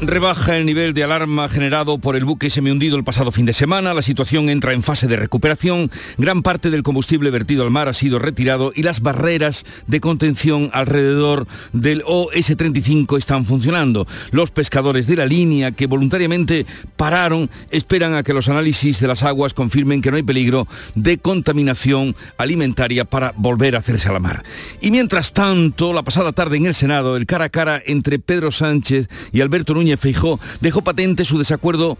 rebaja el nivel de alarma generado por el buque semihundido el pasado fin de semana. La situación entra en fase de recuperación. Gran parte del combustible vertido al mar ha sido retirado y las barreras de contención alrededor del OS-35 están funcionando. Los pescadores de la línea que voluntariamente pararon esperan a que los análisis de las aguas confirmen que no hay peligro de contaminación alimentaria para volver a hacerse a la mar. Y mientras tanto, la pasada tarde en el Senado, el cara a cara entre Pedro Sánchez y Alberto Núñez Feijó dejó patente su desacuerdo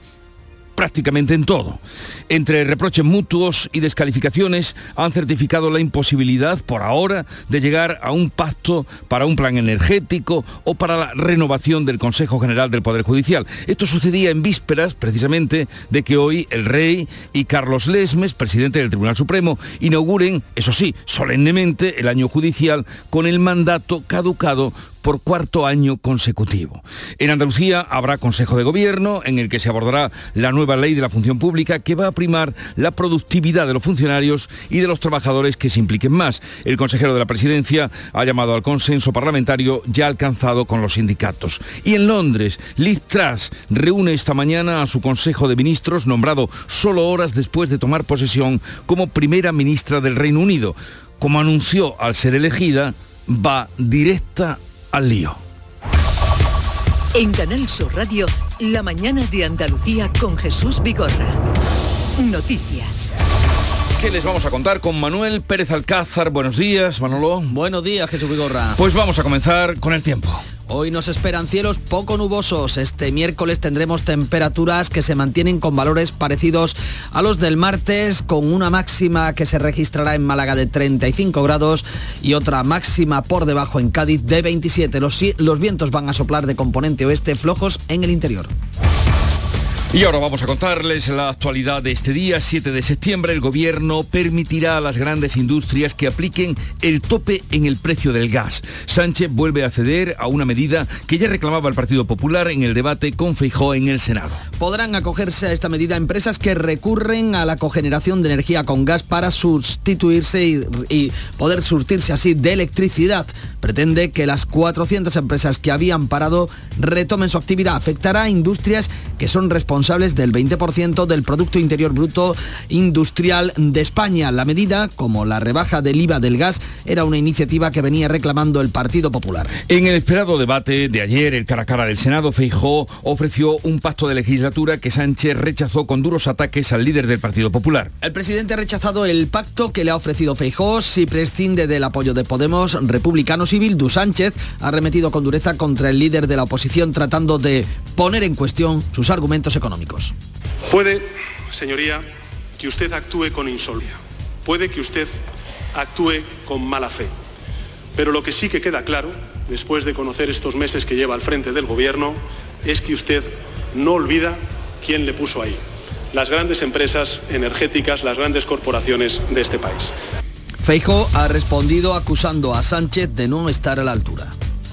prácticamente en todo. Entre reproches mutuos y descalificaciones han certificado la imposibilidad, por ahora, de llegar a un pacto para un plan energético o para la renovación del Consejo General del Poder Judicial. Esto sucedía en vísperas, precisamente, de que hoy el rey y Carlos Lesmes, presidente del Tribunal Supremo, inauguren, eso sí, solemnemente el año judicial con el mandato caducado por cuarto año consecutivo. En Andalucía habrá Consejo de Gobierno en el que se abordará la nueva ley de la función pública que va a primar la productividad de los funcionarios y de los trabajadores que se impliquen más. El consejero de la presidencia ha llamado al consenso parlamentario ya alcanzado con los sindicatos. Y en Londres, Liz Truss reúne esta mañana a su Consejo de Ministros nombrado solo horas después de tomar posesión como primera ministra del Reino Unido. Como anunció al ser elegida, va directa al lío. En Canal Sur Radio, La mañana de Andalucía con Jesús Vigorra. Noticias. ¿Qué les vamos a contar con Manuel Pérez Alcázar? Buenos días, Manolo. Buenos días, Jesús Vigorra. Pues vamos a comenzar con el tiempo. Hoy nos esperan cielos poco nubosos. Este miércoles tendremos temperaturas que se mantienen con valores parecidos a los del martes, con una máxima que se registrará en Málaga de 35 grados y otra máxima por debajo en Cádiz de 27. Los, los vientos van a soplar de componente oeste flojos en el interior. Y ahora vamos a contarles la actualidad de este día, 7 de septiembre. El gobierno permitirá a las grandes industrias que apliquen el tope en el precio del gas. Sánchez vuelve a ceder a una medida que ya reclamaba el Partido Popular en el debate con Feijó en el Senado. Podrán acogerse a esta medida empresas que recurren a la cogeneración de energía con gas para sustituirse y, poder surtirse así de electricidad. Pretende que las 400 empresas que habían parado retomen su actividad. Afectará a industrias que son responsables responsables del 20% del Producto Interior Bruto Industrial de España. La medida, como la rebaja del IVA del gas, era una iniciativa que venía reclamando el Partido Popular. En el esperado debate de ayer, el cara a cara del Senado, Feijó ofreció un pacto de legislatura que Sánchez rechazó con duros ataques al líder del Partido Popular. El presidente ha rechazado el pacto que le ha ofrecido Feijó si prescinde del apoyo de Podemos, Republicanos y Bildu. Sánchez ha remetido con dureza contra el líder de la oposición tratando de poner en cuestión sus argumentos económicos. Puede, señoría, que usted actúe con insolvia. Puede que usted actúe con mala fe. Pero lo que sí que queda claro, después de conocer estos meses que lleva al frente del Gobierno, es que usted no olvida quién le puso ahí. Las grandes empresas energéticas, las grandes corporaciones de este país. Feijo ha respondido acusando a Sánchez de no estar a la altura.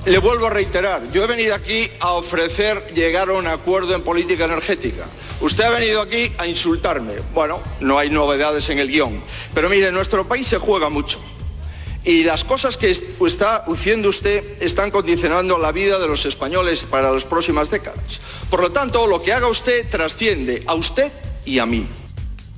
Le vuelvo a reiterar, yo he venido aquí a ofrecer llegar a un acuerdo en política energética. Usted ha venido aquí a insultarme. Bueno, no hay novedades en el guion. Pero mire, nuestro país se juega mucho. Y las cosas que está haciendo usted están condicionando la vida de los españoles para las próximas décadas. Por lo tanto, lo que haga usted trasciende a usted y a mí.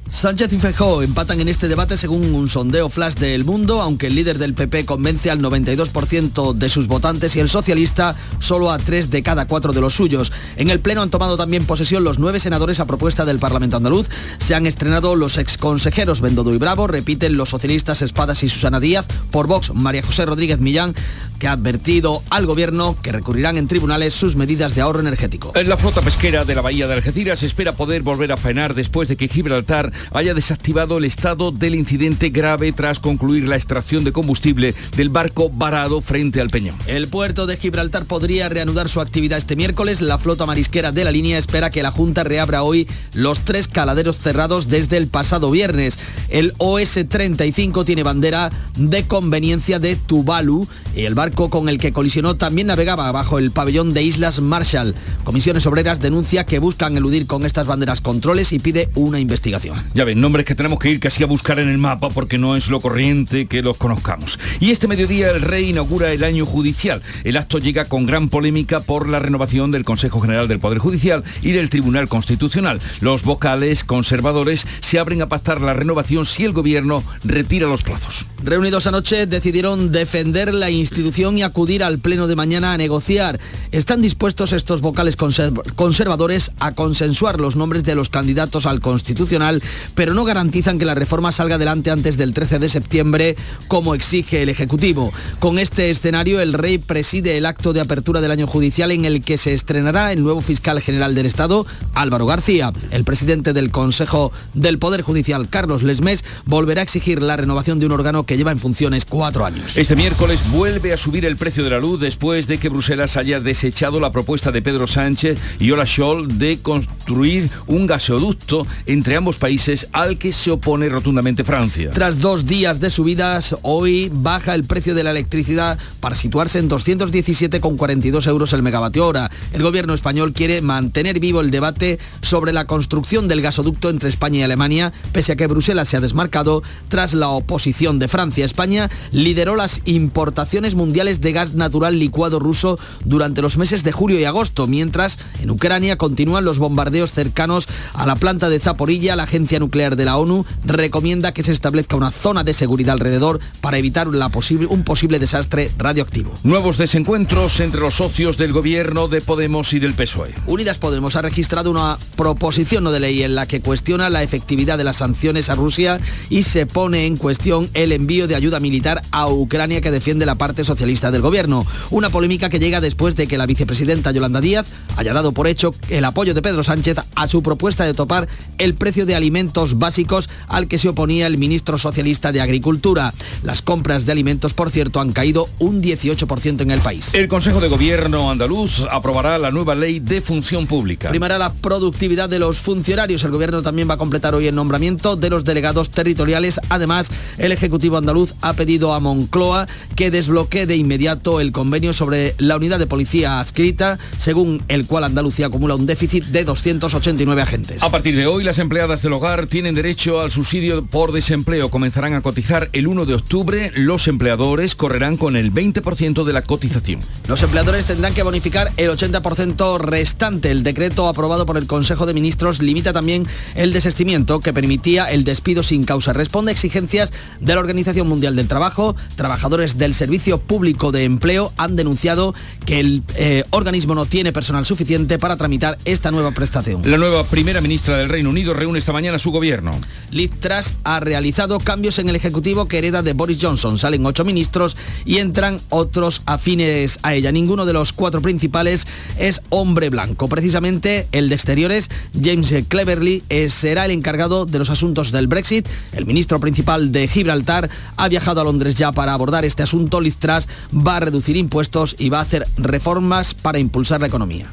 Sánchez y Feijóo empatan en este debate según un sondeo flash del Mundo, aunque el líder del PP convence al 92% de sus votantes y el socialista solo a tres de cada cuatro de los suyos. En el Pleno han tomado también posesión los nueve senadores a propuesta del Parlamento andaluz. Se han estrenado los exconsejeros Bendodo y Bravo, repiten los socialistas Espadas y Susana Díaz, por Vox María José Rodríguez Millán, que ha advertido al gobierno que recurrirán en tribunales sus medidas de ahorro energético. En la flota pesquera de la bahía de Algeciras espera poder volver a faenar después de que Gibraltar haya desactivado el estado del incidente grave tras concluir la extracción de combustible del barco varado frente al Peñón. El puerto de Gibraltar podría reanudar su actividad este miércoles. La flota marisquera de la línea espera que la Junta reabra hoy los tres caladeros cerrados desde el pasado viernes. El OS-35 tiene bandera de conveniencia de Tuvalu y el barco con el que colisionó también navegaba bajo el pabellón de Islas Marshall. Comisiones Obreras denuncia que buscan eludir con estas banderas controles y pide una investigación. Ya ven, nombres que tenemos que ir casi a buscar en el mapa porque no es lo corriente que los conozcamos. Y este mediodía el rey inaugura el año judicial. El acto llega con gran polémica por la renovación del Consejo General del Poder Judicial y del Tribunal Constitucional. Los vocales conservadores se abren a pactar la renovación si el gobierno retira los plazos. Reunidos anoche decidieron defender la institución y acudir al pleno de mañana a negociar. Están dispuestos estos vocales conservadores a consensuar los nombres de los candidatos al Constitucional, pero no garantizan que la reforma salga adelante antes del 13 de septiembre, como exige el Ejecutivo. Con este escenario, el rey preside el acto de apertura del año judicial en el que se estrenará el nuevo fiscal general del Estado, Álvaro García. El presidente del Consejo del Poder Judicial, Carlos Lesmes, volverá a exigir la renovación de un órgano que lleva en funciones cuatro años. Este miércoles vuelve a subir el precio de la luz después de que Bruselas haya desechado la propuesta de Pedro Sánchez y Ola Scholl de construir un gasoducto entre ambos países al que se opone rotundamente Francia. Tras dos días de subidas, hoy baja el precio de la electricidad para situarse en 217,42 euros el megavatio hora. El gobierno español quiere mantener vivo el debate sobre la construcción del gasoducto entre España y Alemania, pese a que Bruselas se ha desmarcado tras la oposición de Francia. España lideró las importaciones mundiales de gas natural licuado ruso durante los meses de julio y agosto, mientras en Ucrania continúan los bombardeos cercanos a la planta de Zaporilla. La agencia nuclear de la ONU recomienda que se establezca una zona de seguridad alrededor para evitar la posible, un posible desastre radioactivo. Nuevos desencuentros entre los socios del gobierno de Podemos y del PSOE. Unidas Podemos ha registrado una proposición no de ley en la que cuestiona la efectividad de las sanciones a Rusia y se pone en cuestión el envío de ayuda militar a Ucrania que defiende la parte socialista del gobierno. Una polémica que llega después de que la vicepresidenta Yolanda Díaz haya dado por hecho el apoyo de Pedro Sánchez a su propuesta de topar el precio de alimentos básicos al que se oponía el ministro socialista de Agricultura. Las compras de alimentos, por cierto, han caído un 18% en el país. El Consejo de Gobierno andaluz aprobará la nueva ley de función pública. Primará la productividad de los funcionarios. El Gobierno también va a completar hoy el nombramiento de los delegados territoriales. Además, el Ejecutivo andaluz ha pedido a Moncloa que desbloquee de inmediato el convenio sobre la unidad de policía adscrita, según el cual Andalucía acumula un déficit de 289 agentes. A partir de hoy, las empleadas del hogar tienen derecho al subsidio por desempleo. Comenzarán a cotizar el 1 de octubre. Los empleadores correrán con el 20% de la cotización. Los empleadores tendrán que bonificar el 80% restante. El decreto aprobado por el Consejo de Ministros limita también el desestimiento que permitía el despido sin causa. Responde a exigencias de la Organización Mundial del Trabajo. Trabajadores del Servicio Público de Empleo han denunciado que el eh, organismo no tiene personal suficiente para tramitar esta nueva prestación. La nueva primera ministra del Reino Unido reúne esta mañana su gobierno. Liz Truss ha realizado cambios en el Ejecutivo que hereda de Boris Johnson. Salen ocho ministros y entran otros afines a ella. Ninguno de los cuatro principales es hombre blanco. Precisamente el de Exteriores, James Cleverly, será el encargado de los asuntos del Brexit. El ministro principal de Gibraltar ha viajado a Londres ya para abordar este asunto. Liz Truss va a reducir impuestos y va a hacer reformas para impulsar la economía.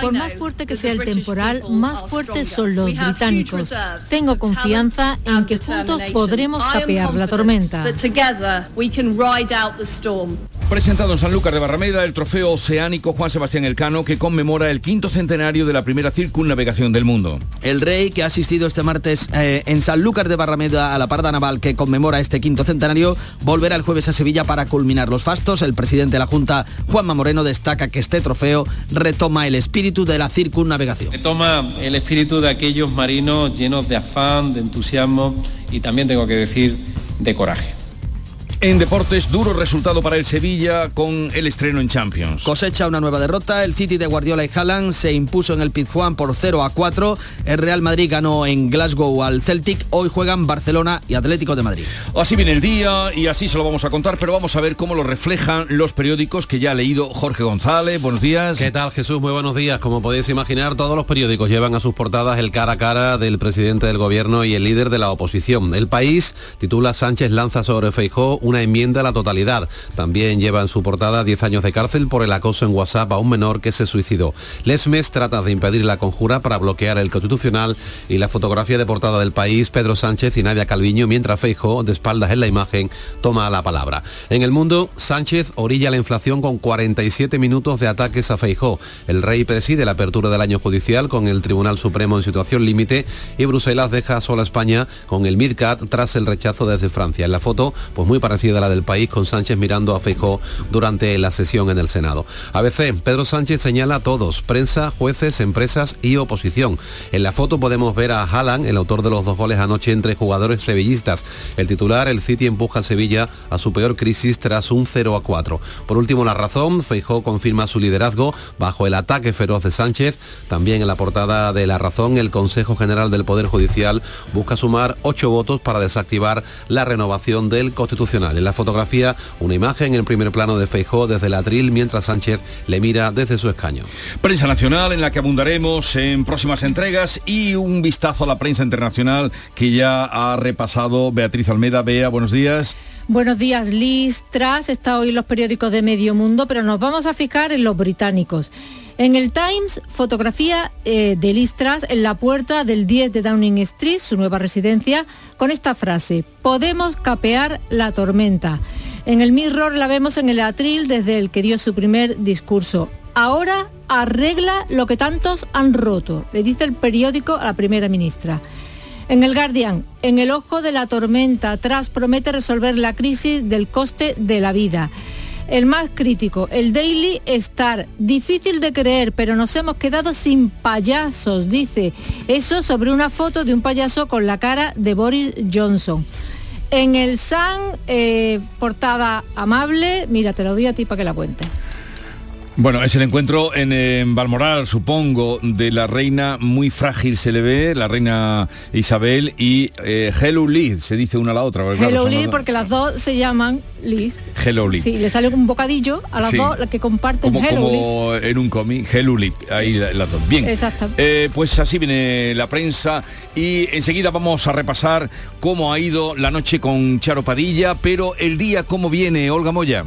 Por más fuerte que sea el temporal, más fuertes son los británicos. Tengo confianza en que juntos podremos capear la tormenta. Presentado en Sanlúcar de Barrameda el trofeo oceánico Juan Sebastián Elcano que conmemora el quinto centenario de la primera circunnavegación del mundo. El rey que ha asistido este martes eh, en Sanlúcar de Barrameda a la parada naval que conmemora este quinto centenario volverá el jueves a Sevilla para culminar los fastos. El presidente de la Junta, Juanma Moreno, destaca que este trofeo retoma el espíritu de la circunnavegación. Retoma el espíritu de aquellos marinos llenos de afán, de entusiasmo y también tengo que decir de coraje. En deportes, duro resultado para el Sevilla con el estreno en Champions. Cosecha una nueva derrota, el City de Guardiola y Haaland se impuso en el Pizjuán por 0 a 4, el Real Madrid ganó en Glasgow al Celtic, hoy juegan Barcelona y Atlético de Madrid. Así viene el día y así se lo vamos a contar, pero vamos a ver cómo lo reflejan los periódicos que ya ha leído Jorge González. Buenos días. ¿Qué tal Jesús? Muy buenos días. Como podéis imaginar, todos los periódicos llevan a sus portadas el cara a cara del presidente del gobierno y el líder de la oposición. El país titula Sánchez lanza sobre Feijó una enmienda a la totalidad. También lleva en su portada 10 años de cárcel por el acoso en WhatsApp a un menor que se suicidó. Lesmes trata de impedir la conjura para bloquear el constitucional y la fotografía de portada del país, Pedro Sánchez y Nadia Calviño, mientras Feijó, de espaldas en la imagen, toma la palabra. En el mundo, Sánchez orilla la inflación con 47 minutos de ataques a Feijó. El rey preside la apertura del año judicial con el Tribunal Supremo en situación límite y Bruselas deja sola España con el MidCat tras el rechazo desde Francia. En la foto, pues muy parecida a la del país con Sánchez mirando a Feijó durante la sesión en el Senado. A veces, Pedro Sánchez señala a todos, prensa, jueces, empresas y oposición. En la foto podemos ver a Haaland, el autor de los dos goles anoche entre jugadores sevillistas. El titular, el City empuja al Sevilla a su peor crisis tras un 0 a 4. Por último, la razón, Feijó confirma su liderazgo bajo el ataque feroz de Sánchez. También en la portada de La Razón, el Consejo General del Poder Judicial busca sumar ocho votos para desactivar la renovación del Constitucional. En la fotografía, una imagen en el primer plano de Feijó desde el atril mientras Sánchez le mira desde su escaño. Prensa nacional en la que abundaremos en próximas entregas y un vistazo a la prensa internacional que ya ha repasado Beatriz Almeda. Bea, buenos días. Buenos días, Liz. Tras está hoy en los periódicos de medio mundo, pero nos vamos a fijar en los británicos. En el Times, fotografía eh, de Liz Truss en la puerta del 10 de Downing Street, su nueva residencia, con esta frase, podemos capear la tormenta. En el Mirror la vemos en el atril desde el que dio su primer discurso. Ahora arregla lo que tantos han roto, le dice el periódico a la primera ministra. En el Guardian, en el ojo de la tormenta, Truss promete resolver la crisis del coste de la vida. El más crítico, el Daily Star. Difícil de creer, pero nos hemos quedado sin payasos, dice. Eso sobre una foto de un payaso con la cara de Boris Johnson. En el Sun, eh, portada amable, mira, te lo doy a ti para que la cuentes. Bueno, es el encuentro en, en, Balmoral, supongo, de la reina muy frágil se le ve, la reina Isabel y eh, Hello Liz, se dice una a la otra. Porque, Hello claro, Liz, las... porque las dos se llaman Liz. Hello Liz. Sí, le sale un bocadillo a las sí. dos que comparten como, Hello como Liz. en un cómic, Hello Liz, ahí las dos. Bien. Exacto. Eh, pues así viene la prensa y enseguida vamos a repasar cómo ha ido la noche con Charo Padilla, pero el día cómo viene, Olga Moya.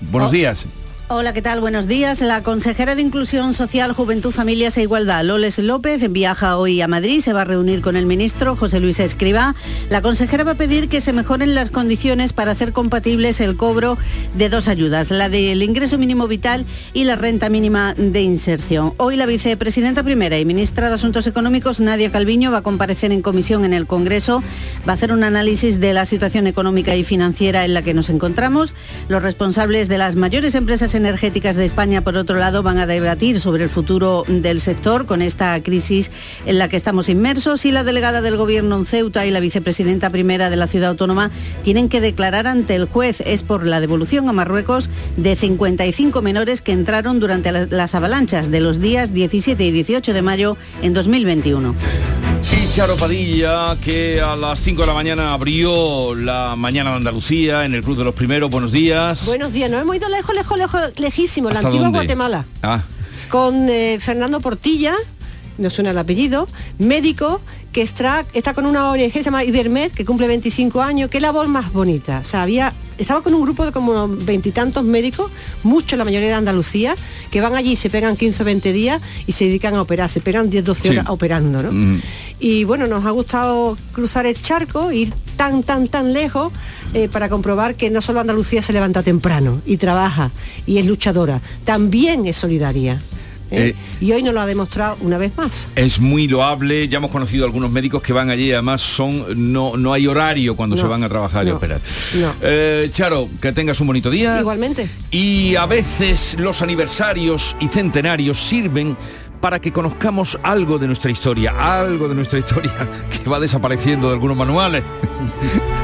Buenos oh. días. Hola, ¿qué tal? Buenos días. La consejera de Inclusión Social, Juventud, Familias e Igualdad, Loles López, viaja hoy a Madrid. Se va a reunir con el ministro José Luis Escriba. La consejera va a pedir que se mejoren las condiciones para hacer compatibles el cobro de dos ayudas, la del ingreso mínimo vital y la renta mínima de inserción. Hoy la vicepresidenta primera y ministra de Asuntos Económicos, Nadia Calviño, va a comparecer en comisión en el Congreso. Va a hacer un análisis de la situación económica y financiera en la que nos encontramos. Los responsables de las mayores empresas energéticas de España, por otro lado, van a debatir sobre el futuro del sector con esta crisis en la que estamos inmersos y la delegada del Gobierno en Ceuta y la vicepresidenta primera de la ciudad autónoma tienen que declarar ante el juez. Es por la devolución a Marruecos de 55 menores que entraron durante las avalanchas de los días 17 y 18 de mayo en 2021. Y Charo Padilla, que a las 5 de la mañana abrió la mañana de Andalucía en el Club de los Primeros. Buenos días. Buenos días, nos hemos ido lejos, lejos, lejos, lejísimo, la antigua dónde? Guatemala. Ah. Con eh, Fernando Portilla, no suena el apellido, médico que está, está con una ONG que se llama Ibermed, que cumple 25 años. Qué labor más bonita. O sea, había, estaba con un grupo de como veintitantos médicos, muchos, la mayoría de Andalucía, que van allí, se pegan 15 o 20 días y se dedican a operar, se pegan 10 12 horas operando, ¿no? Mm. Y bueno, nos ha gustado cruzar el charco, ir tan, tan, tan lejos eh, para comprobar que no solo Andalucía se levanta temprano y trabaja y es luchadora, también es solidaria. ¿Eh? Eh. y hoy nos lo ha demostrado una vez más. Es muy loable, ya hemos conocido algunos médicos que van allí, además son no, no hay horario cuando No, se van a trabajar y no, operar. no. Eh, Charo, que tengas un bonito día. Igualmente. Y a veces los aniversarios y centenarios sirven para que conozcamos algo de nuestra historia, algo de nuestra historia que va desapareciendo de algunos manuales.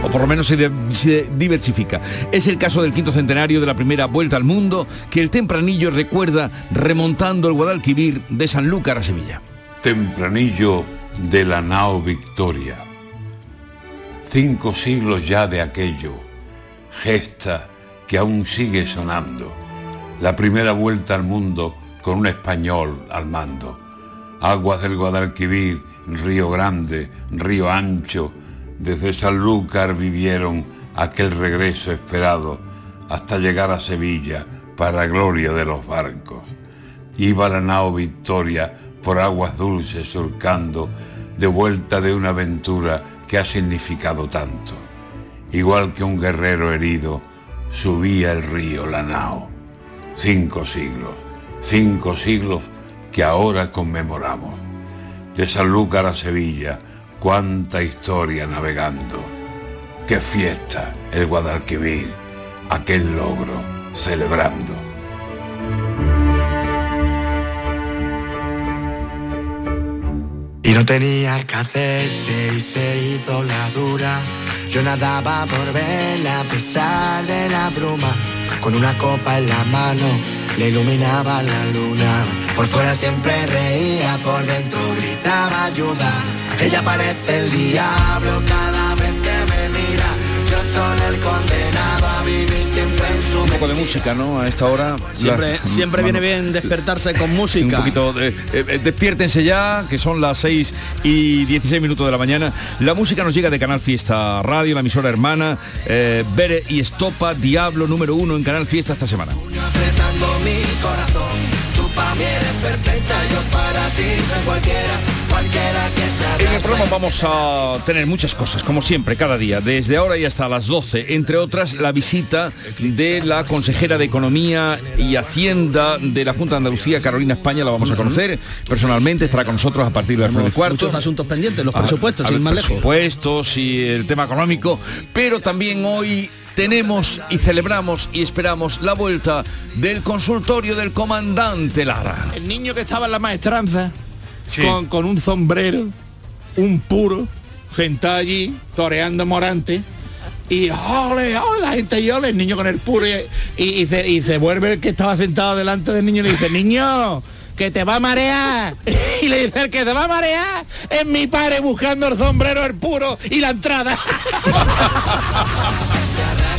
O por lo menos se, diversifica. Es el caso del quinto centenario de la primera vuelta al mundo que el tempranillo recuerda remontando el Guadalquivir de Sanlúcar a Sevilla. Tempranillo de la nao Victoria. Cinco siglos ya de aquello, gesta que aún sigue sonando. La primera vuelta al mundo con un español al mando. Aguas del Guadalquivir, Río Grande, Río Ancho, desde Sanlúcar vivieron aquel regreso esperado hasta llegar a Sevilla para gloria de los barcos. Iba la nao Victoria por aguas dulces surcando, de vuelta de una aventura que ha significado tanto. Igual que un guerrero herido, subía el río la nao. Cinco siglos, cinco siglos que ahora conmemoramos. De Sanlúcar a Sevilla, cuánta historia navegando. Qué fiesta el Guadalquivir, aquel logro celebrando. Y no tenía que hacerse y se hizo la dura. Yo nadaba por verla a pesar de la bruma. Con una copa en la mano le iluminaba la luna. Por fuera siempre reía, por dentro gritaba ayuda. Ella parece el diablo cada vez que me mira. Yo soy el condenado a vivir siempre en su Un poco de música, ¿no? A esta hora. Siempre, La- siempre viene bien despertarse con música. Un poquito de, eh, eh, despiértense ya, que son las 6 y 16 minutos de la mañana. La música nos llega de Canal Fiesta Radio, la emisora hermana, eh, Bere y Estopa, Diablo número uno en Canal Fiesta esta semana. apretando mi corazón. Tú para mí eres perfecta, yo para ti soy cualquiera. En el programa vamos a tener muchas cosas, como siempre, cada día, desde ahora y hasta las 12, entre otras la visita de la consejera de Economía y Hacienda de la Junta de Andalucía, Carolina España, la vamos a conocer personalmente, estará con nosotros a partir de las 9 y cuarto. Muchos asuntos pendientes, los a- presupuestos, a sin ver, más lejos. presupuestos y el tema económico, pero también hoy tenemos y celebramos y esperamos la vuelta del consultorio del comandante Lara. El niño que estaba en la maestranza, con, con un sombrero, un puro, sentado allí, toreando morante, y ole, ole, la gente y ole, el niño con el puro, y, y- y se, y se vuelve el que estaba sentado delante del niño y le dice, niño, que te va a marear. Y le dice, el que te va a marear es mi padre buscando el sombrero, el puro y la entrada.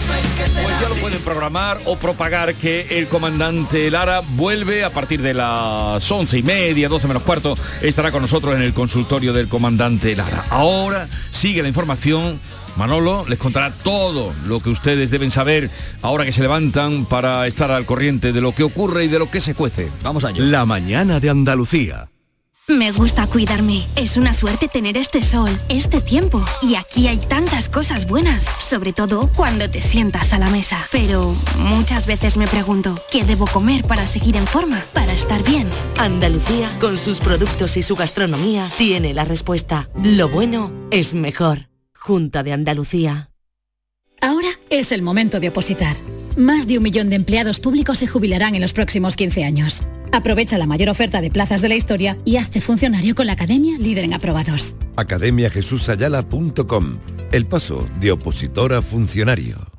Ya lo pueden programar o propagar que el comandante Lara vuelve a partir de las once y media, 12 menos cuarto, estará con nosotros en el consultorio del comandante Lara. Ahora sigue la información. Manolo les contará todo lo que ustedes deben saber ahora que se levantan para estar al corriente de lo que ocurre y de lo que se cuece. Vamos allá. La mañana de Andalucía. Me gusta cuidarme. Es una suerte tener este sol, este tiempo. Y aquí hay tantas cosas buenas, sobre todo cuando te sientas a la mesa. Pero muchas veces me pregunto, ¿qué debo comer para seguir en forma? Para estar bien. Andalucía, con sus productos y su gastronomía, tiene la respuesta. Lo bueno es mejor. Junta de Andalucía. Ahora es el momento de opositar. Más de un millón de empleados públicos se jubilarán en los próximos 15 años. Aprovecha la mayor oferta de plazas de la historia y hazte funcionario con la Academia Líder en Aprobados. academiajesusayala.com El paso de opositor a funcionario.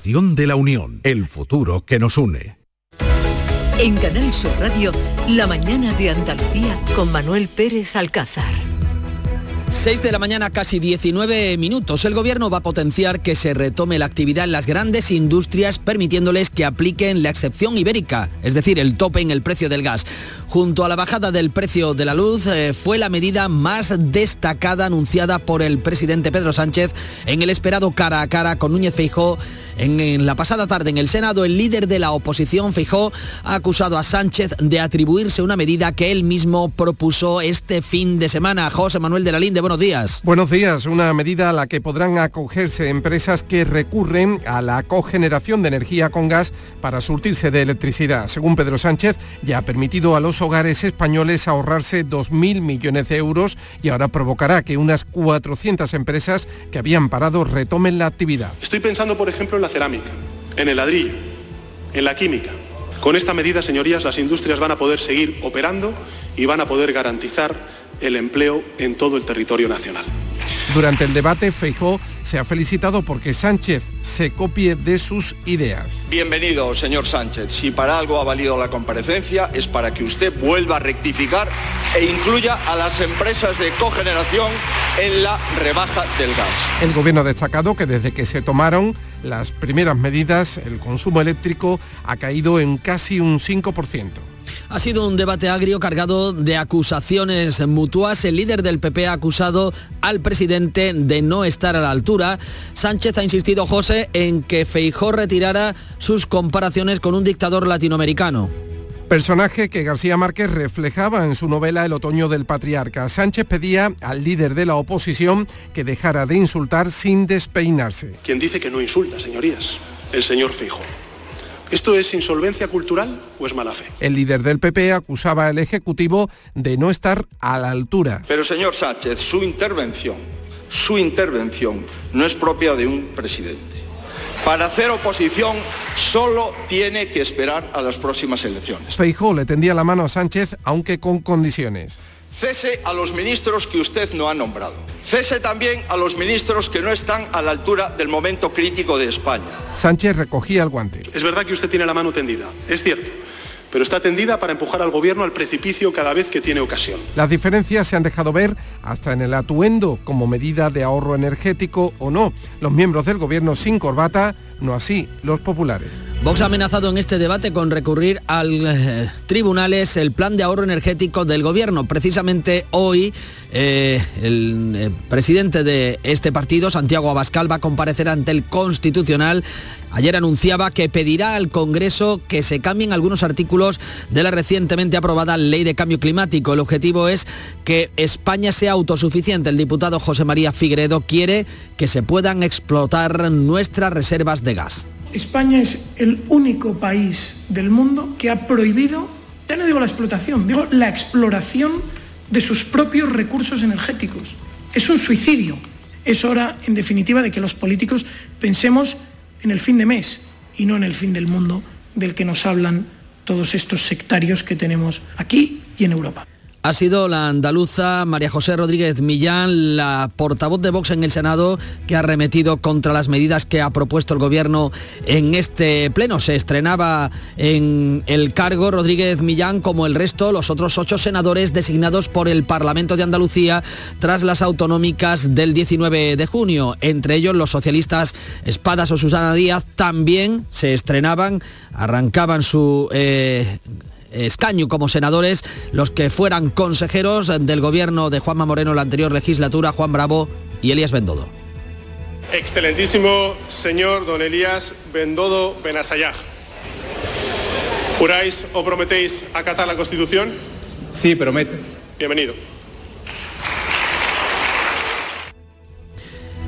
de la Unión, el futuro que nos une. En Canal Sur Radio, La mañana de Andalucía con Manuel Pérez Alcázar. 6 de la mañana, casi 19 minutos. El gobierno va a potenciar que se retome la actividad en las grandes industrias, permitiéndoles que apliquen la excepción ibérica, es decir, el tope en el precio del gas. Junto a la bajada del precio de la luz, eh, fue la medida más destacada anunciada por el presidente Pedro Sánchez en el esperado cara a cara con Núñez Feijó En, en la pasada tarde en el Senado, el líder de la oposición, Fijó, ha acusado a Sánchez de atribuirse una medida que él mismo propuso este fin de semana. José Manuel de la Linde, buenos días. Buenos días, una medida a la que podrán acogerse empresas que recurren a la cogeneración de energía con gas para surtirse de electricidad. Según Pedro Sánchez, ya ha permitido a los hogares españoles ahorrarse 2.000 millones de euros y ahora provocará que unas 400 empresas que habían parado retomen la actividad. Estoy pensando, por ejemplo, en la cerámica, en el ladrillo, en la química. Con esta medida, señorías, las industrias van a poder seguir operando y van a poder garantizar el empleo en todo el territorio nacional. Durante el debate, Feijó se ha felicitado porque Sánchez se copie de sus ideas. Bienvenido, señor Sánchez. Si para algo ha valido la comparecencia es para que usted vuelva a rectificar e incluya a las empresas de cogeneración en la rebaja del gas. El gobierno ha destacado que desde que se tomaron las primeras medidas, el consumo eléctrico ha caído en casi un 5%. Ha sido un debate agrio cargado de acusaciones mutuas. El líder del PP ha acusado al presidente de no estar a la altura. Sánchez ha insistido, José, en que Feijó retirara sus comparaciones con un dictador latinoamericano. Personaje que García Márquez reflejaba en su novela El otoño del patriarca. Sánchez pedía al líder de la oposición que dejara de insultar sin despeinarse. Quien dice que no insulta, señorías, el señor Fijo. ¿Esto es insolvencia cultural o es mala fe? El líder del PP acusaba al Ejecutivo de no estar a la altura. Pero señor Sánchez, su intervención, su intervención no es propia de un presidente. Para hacer oposición solo tiene que esperar a las próximas elecciones. Feijó le tendía la mano a Sánchez, aunque con condiciones. Cese a los ministros que usted no ha nombrado. Cese también a los ministros que no están a la altura del momento crítico de España. Sánchez recogía el guante. Es verdad que usted tiene la mano tendida, es cierto, pero está tendida para empujar al gobierno al precipicio cada vez que tiene ocasión. Las diferencias se han dejado ver hasta en el atuendo como medida de ahorro energético o no. Los miembros del gobierno sin corbata, no así los populares. Vox ha amenazado en este debate con recurrir al eh, tribunales el plan de ahorro energético del gobierno. Precisamente hoy eh, el eh, presidente de este partido, Santiago Abascal, va a comparecer ante el Constitucional. Ayer anunciaba que pedirá al Congreso que se cambien algunos artículos de la recientemente aprobada Ley de Cambio Climático. El objetivo es que España sea autosuficiente. El diputado José María Figueredo quiere que se puedan explotar nuestras reservas de gas. España es el único país del mundo que ha prohibido, ya no digo la explotación, digo la exploración de sus propios recursos energéticos. Es un suicidio. Es hora, en definitiva, de que los políticos pensemos en el fin de mes y no en el fin del mundo del que nos hablan todos estos sectarios que tenemos aquí y en Europa ha sido la andaluza María José Rodríguez Millán, la portavoz de Vox en el Senado, que ha arremetido contra las medidas que ha propuesto el Gobierno en este pleno. Se estrenaba en el cargo Rodríguez Millán como el resto, los otros ocho senadores designados por el Parlamento de Andalucía tras las autonómicas del 19 de junio. Entre ellos los socialistas Espadas o Susana Díaz también se estrenaban, arrancaban su... Eh, escaño como senadores los que fueran consejeros del gobierno de Juanma Moreno la anterior legislatura, Juan Bravo y Elías Bendodo. Excelentísimo señor don Elías Bendodo Benasayaj. ¿Juráis o prometéis acatar la Constitución? Sí, prometo. Bienvenido.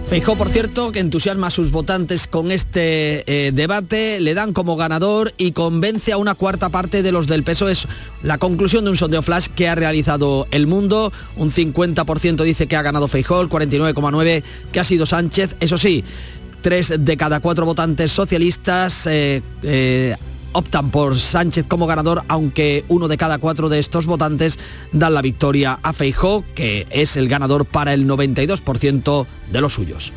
Feijó, por cierto, que entusiasma a sus votantes con este eh, debate, le dan como ganador y convence a una cuarta parte de los del peso. Es la conclusión de un sondeo flash que ha realizado El Mundo. Un 50% dice que ha ganado Feijó, el 49,9% que ha sido Sánchez. Eso sí, tres de cada cuatro votantes socialistas eh, eh, optan por Sánchez como ganador, aunque uno de cada cuatro de estos votantes dan la victoria a Feijó, que es el ganador para el 92% de los suyos.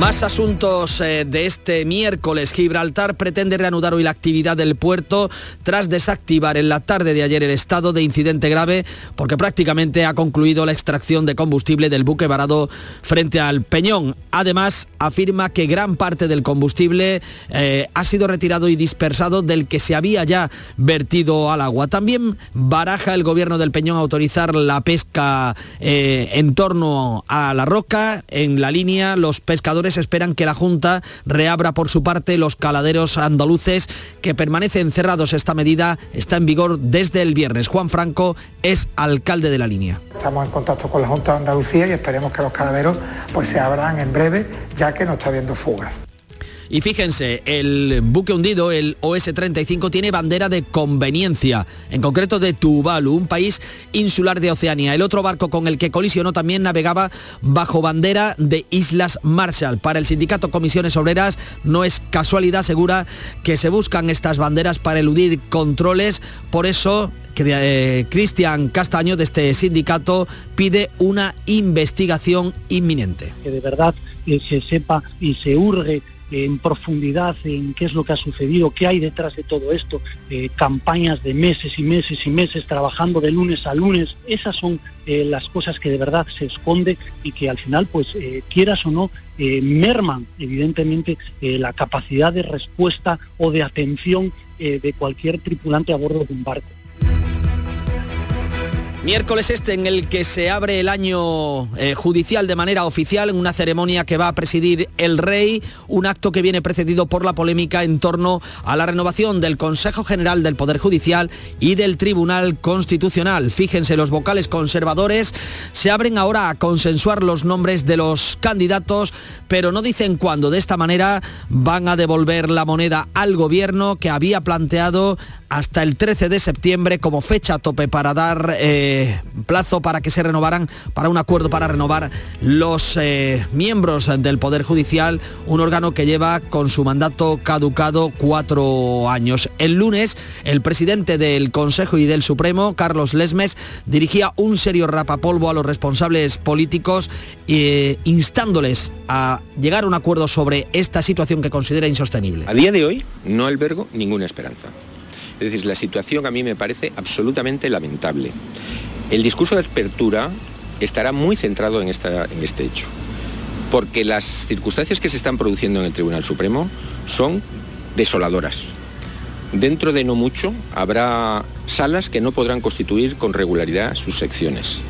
Más asuntos eh, de este miércoles. Gibraltar pretende reanudar hoy la actividad del puerto tras desactivar en la tarde de ayer el estado de incidente grave porque prácticamente ha concluido la extracción de combustible del buque varado frente al Peñón. Además, afirma que gran parte del combustible eh, ha sido retirado y dispersado del que se había ya vertido al agua. También baraja el gobierno del Peñón autorizar la pesca eh, en torno a la roca. En la línea, los pescadores esperan que la Junta reabra por su parte los caladeros andaluces que permanecen cerrados. Esta medida está en vigor desde el viernes. Juan Franco es alcalde de la línea. Estamos en contacto con la Junta de Andalucía y esperemos que los caladeros pues, se abran en breve, ya que no está habiendo fugas. Y fíjense, el buque hundido, el OS-35, tiene bandera de conveniencia, en concreto de Tuvalu, un país insular de Oceanía. El otro barco con el que colisionó también navegaba bajo bandera de Islas Marshall. Para el sindicato Comisiones Obreras no es casualidad, segura que se buscan estas banderas para eludir controles. Por eso eh, Cristian Castaño de este sindicato pide una investigación inminente. Que de verdad eh, se sepa y se urge en profundidad en qué es lo que ha sucedido, qué hay detrás de todo esto, eh, campañas de meses y meses y meses trabajando de lunes a lunes, esas son eh, las cosas que de verdad se esconde y que al final, pues eh, quieras o no, merman evidentemente la capacidad de respuesta o de atención de cualquier tripulante a bordo de un barco. Miércoles este en el que se abre el año eh, judicial de manera oficial en una ceremonia que va a presidir el rey, un acto que viene precedido por la polémica en torno a la renovación del Consejo General del Poder Judicial y del Tribunal Constitucional. Fíjense, los vocales conservadores se abren ahora a consensuar los nombres de los candidatos, pero no dicen cuándo. De esta manera van a devolver la moneda al gobierno que había planteado hasta el 13 de septiembre como fecha tope para dar eh, plazo para que se renovaran, para un acuerdo para renovar los eh, miembros del Poder Judicial, un órgano que lleva con su mandato caducado cuatro años. El lunes, el presidente del Consejo y del Supremo, Carlos Lesmes, dirigía un serio rapapolvo a los responsables políticos, eh, instándoles a llegar a un acuerdo sobre esta situación que considera insostenible. A día de hoy no albergo ninguna esperanza. Es decir, la situación a mí me parece absolutamente lamentable. El discurso de apertura estará muy centrado en, en este hecho, porque las circunstancias que se están produciendo en el Tribunal Supremo son desoladoras. Dentro de no mucho habrá salas que no podrán constituir con regularidad sus secciones.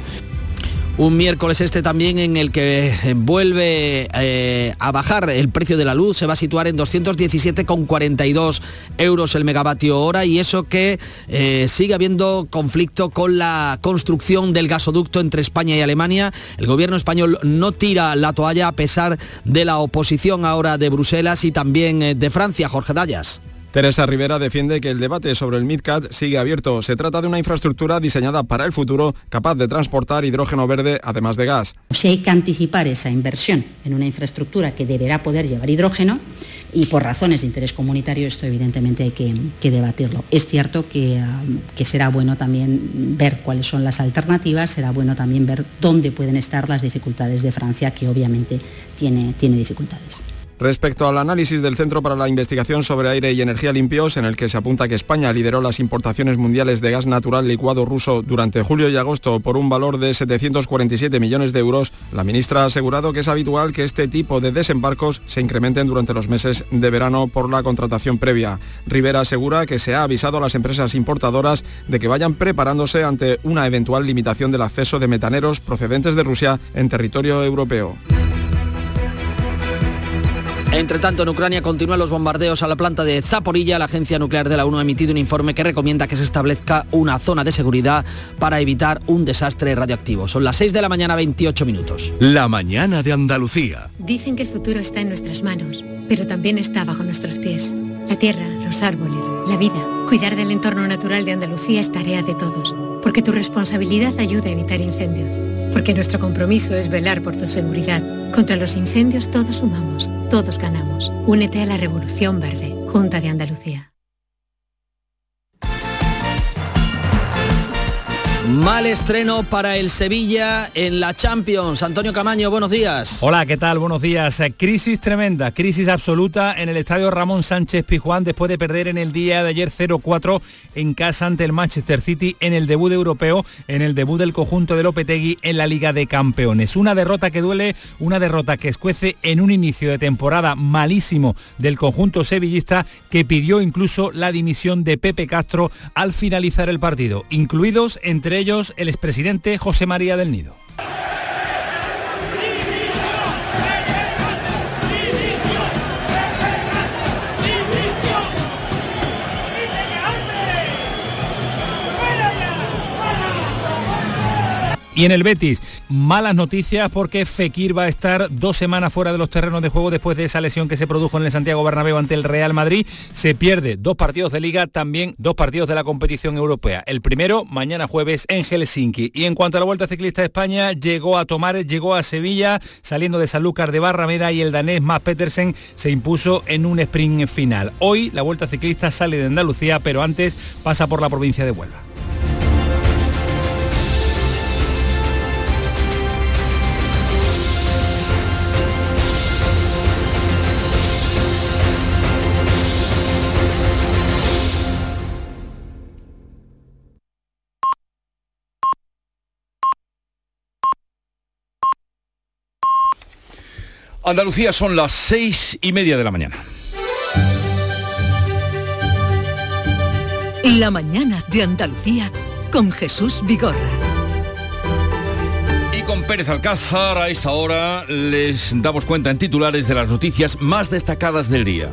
Un miércoles este también en el que eh, vuelve eh, a bajar el precio de la luz, se va a situar en 217,42 euros el megavatio hora y eso que eh, sigue habiendo conflicto con la construcción del gasoducto entre España y Alemania. El gobierno español no tira la toalla a pesar de la oposición ahora de Bruselas y también de Francia, Jorge Dallas. Teresa Rivera defiende que el debate sobre el MidCat sigue abierto. Se trata de una infraestructura diseñada para el futuro, capaz de transportar hidrógeno verde además de gas. Si hay que anticipar esa inversión en una infraestructura que deberá poder llevar hidrógeno, y por razones de interés comunitario esto evidentemente hay que, debatirlo. Es cierto que, um, que, será bueno también ver cuáles son las alternativas, será bueno también ver dónde pueden estar las dificultades de Francia, que obviamente tiene, tiene dificultades. Respecto al análisis del Centro para la Investigación sobre Aire y Energía Limpios, en el que se apunta que España lideró las importaciones mundiales de gas natural licuado ruso durante julio y agosto por un valor de 747 millones de euros, la ministra ha asegurado que es habitual que este tipo de desembarcos se incrementen durante los meses de verano por la contratación previa. Rivera asegura que se ha avisado a las empresas importadoras de que vayan preparándose ante una eventual limitación del acceso de metaneros procedentes de Rusia en territorio europeo. Entre tanto, en Ucrania continúan los bombardeos a la planta de Zaporilla. La agencia nuclear de la ONU ha emitido un informe que recomienda que se establezca una zona de seguridad para evitar un desastre radioactivo. Son las 6 de la mañana, 28 minutos. La mañana de Andalucía. Dicen que el futuro está en nuestras manos, pero también está bajo nuestros pies. La tierra, los árboles, la vida. Cuidar del entorno natural de Andalucía es tarea de todos, porque tu responsabilidad ayuda a evitar incendios porque nuestro compromiso es velar por tu seguridad. Contra los incendios todos sumamos, todos ganamos. Únete a la Revolución Verde, Junta de Andalucía. Mal estreno para el Sevilla en la Champions. Antonio Camaño, buenos días. Hola, ¿qué tal? Buenos días. Eh, crisis tremenda, crisis absoluta en el estadio Ramón Sánchez Pijuán después de perder en el día de ayer 0-4 en casa ante el Manchester City en el debut europeo, en el debut del conjunto de Lopetegui en la Liga de Campeones. Una derrota que duele, una derrota que escuece en un inicio de temporada malísimo del conjunto sevillista que pidió incluso la dimisión de Pepe Castro al finalizar el partido, incluidos entre ellos el expresidente José María del Nido. Y en el Betis, malas noticias porque Fekir va a estar dos semanas fuera de los terrenos de juego después de esa lesión que se produjo en el Santiago Bernabéu ante el Real Madrid. Se pierde dos partidos de liga, también dos partidos de la competición europea. El primero, mañana jueves en Helsinki. Y en cuanto a la Vuelta Ciclista de España, llegó a tomar, llegó a Sevilla, saliendo de Sanlúcar de Barrameda y el danés Matt Petersen se impuso en un sprint final. Hoy la Vuelta Ciclista sale de Andalucía, pero antes pasa por la provincia de Huelva. Andalucía son las seis y media de la mañana. La mañana de Andalucía con Jesús Vigorra. Y con Pérez Alcázar a esta hora les damos cuenta en titulares de las noticias más destacadas del día.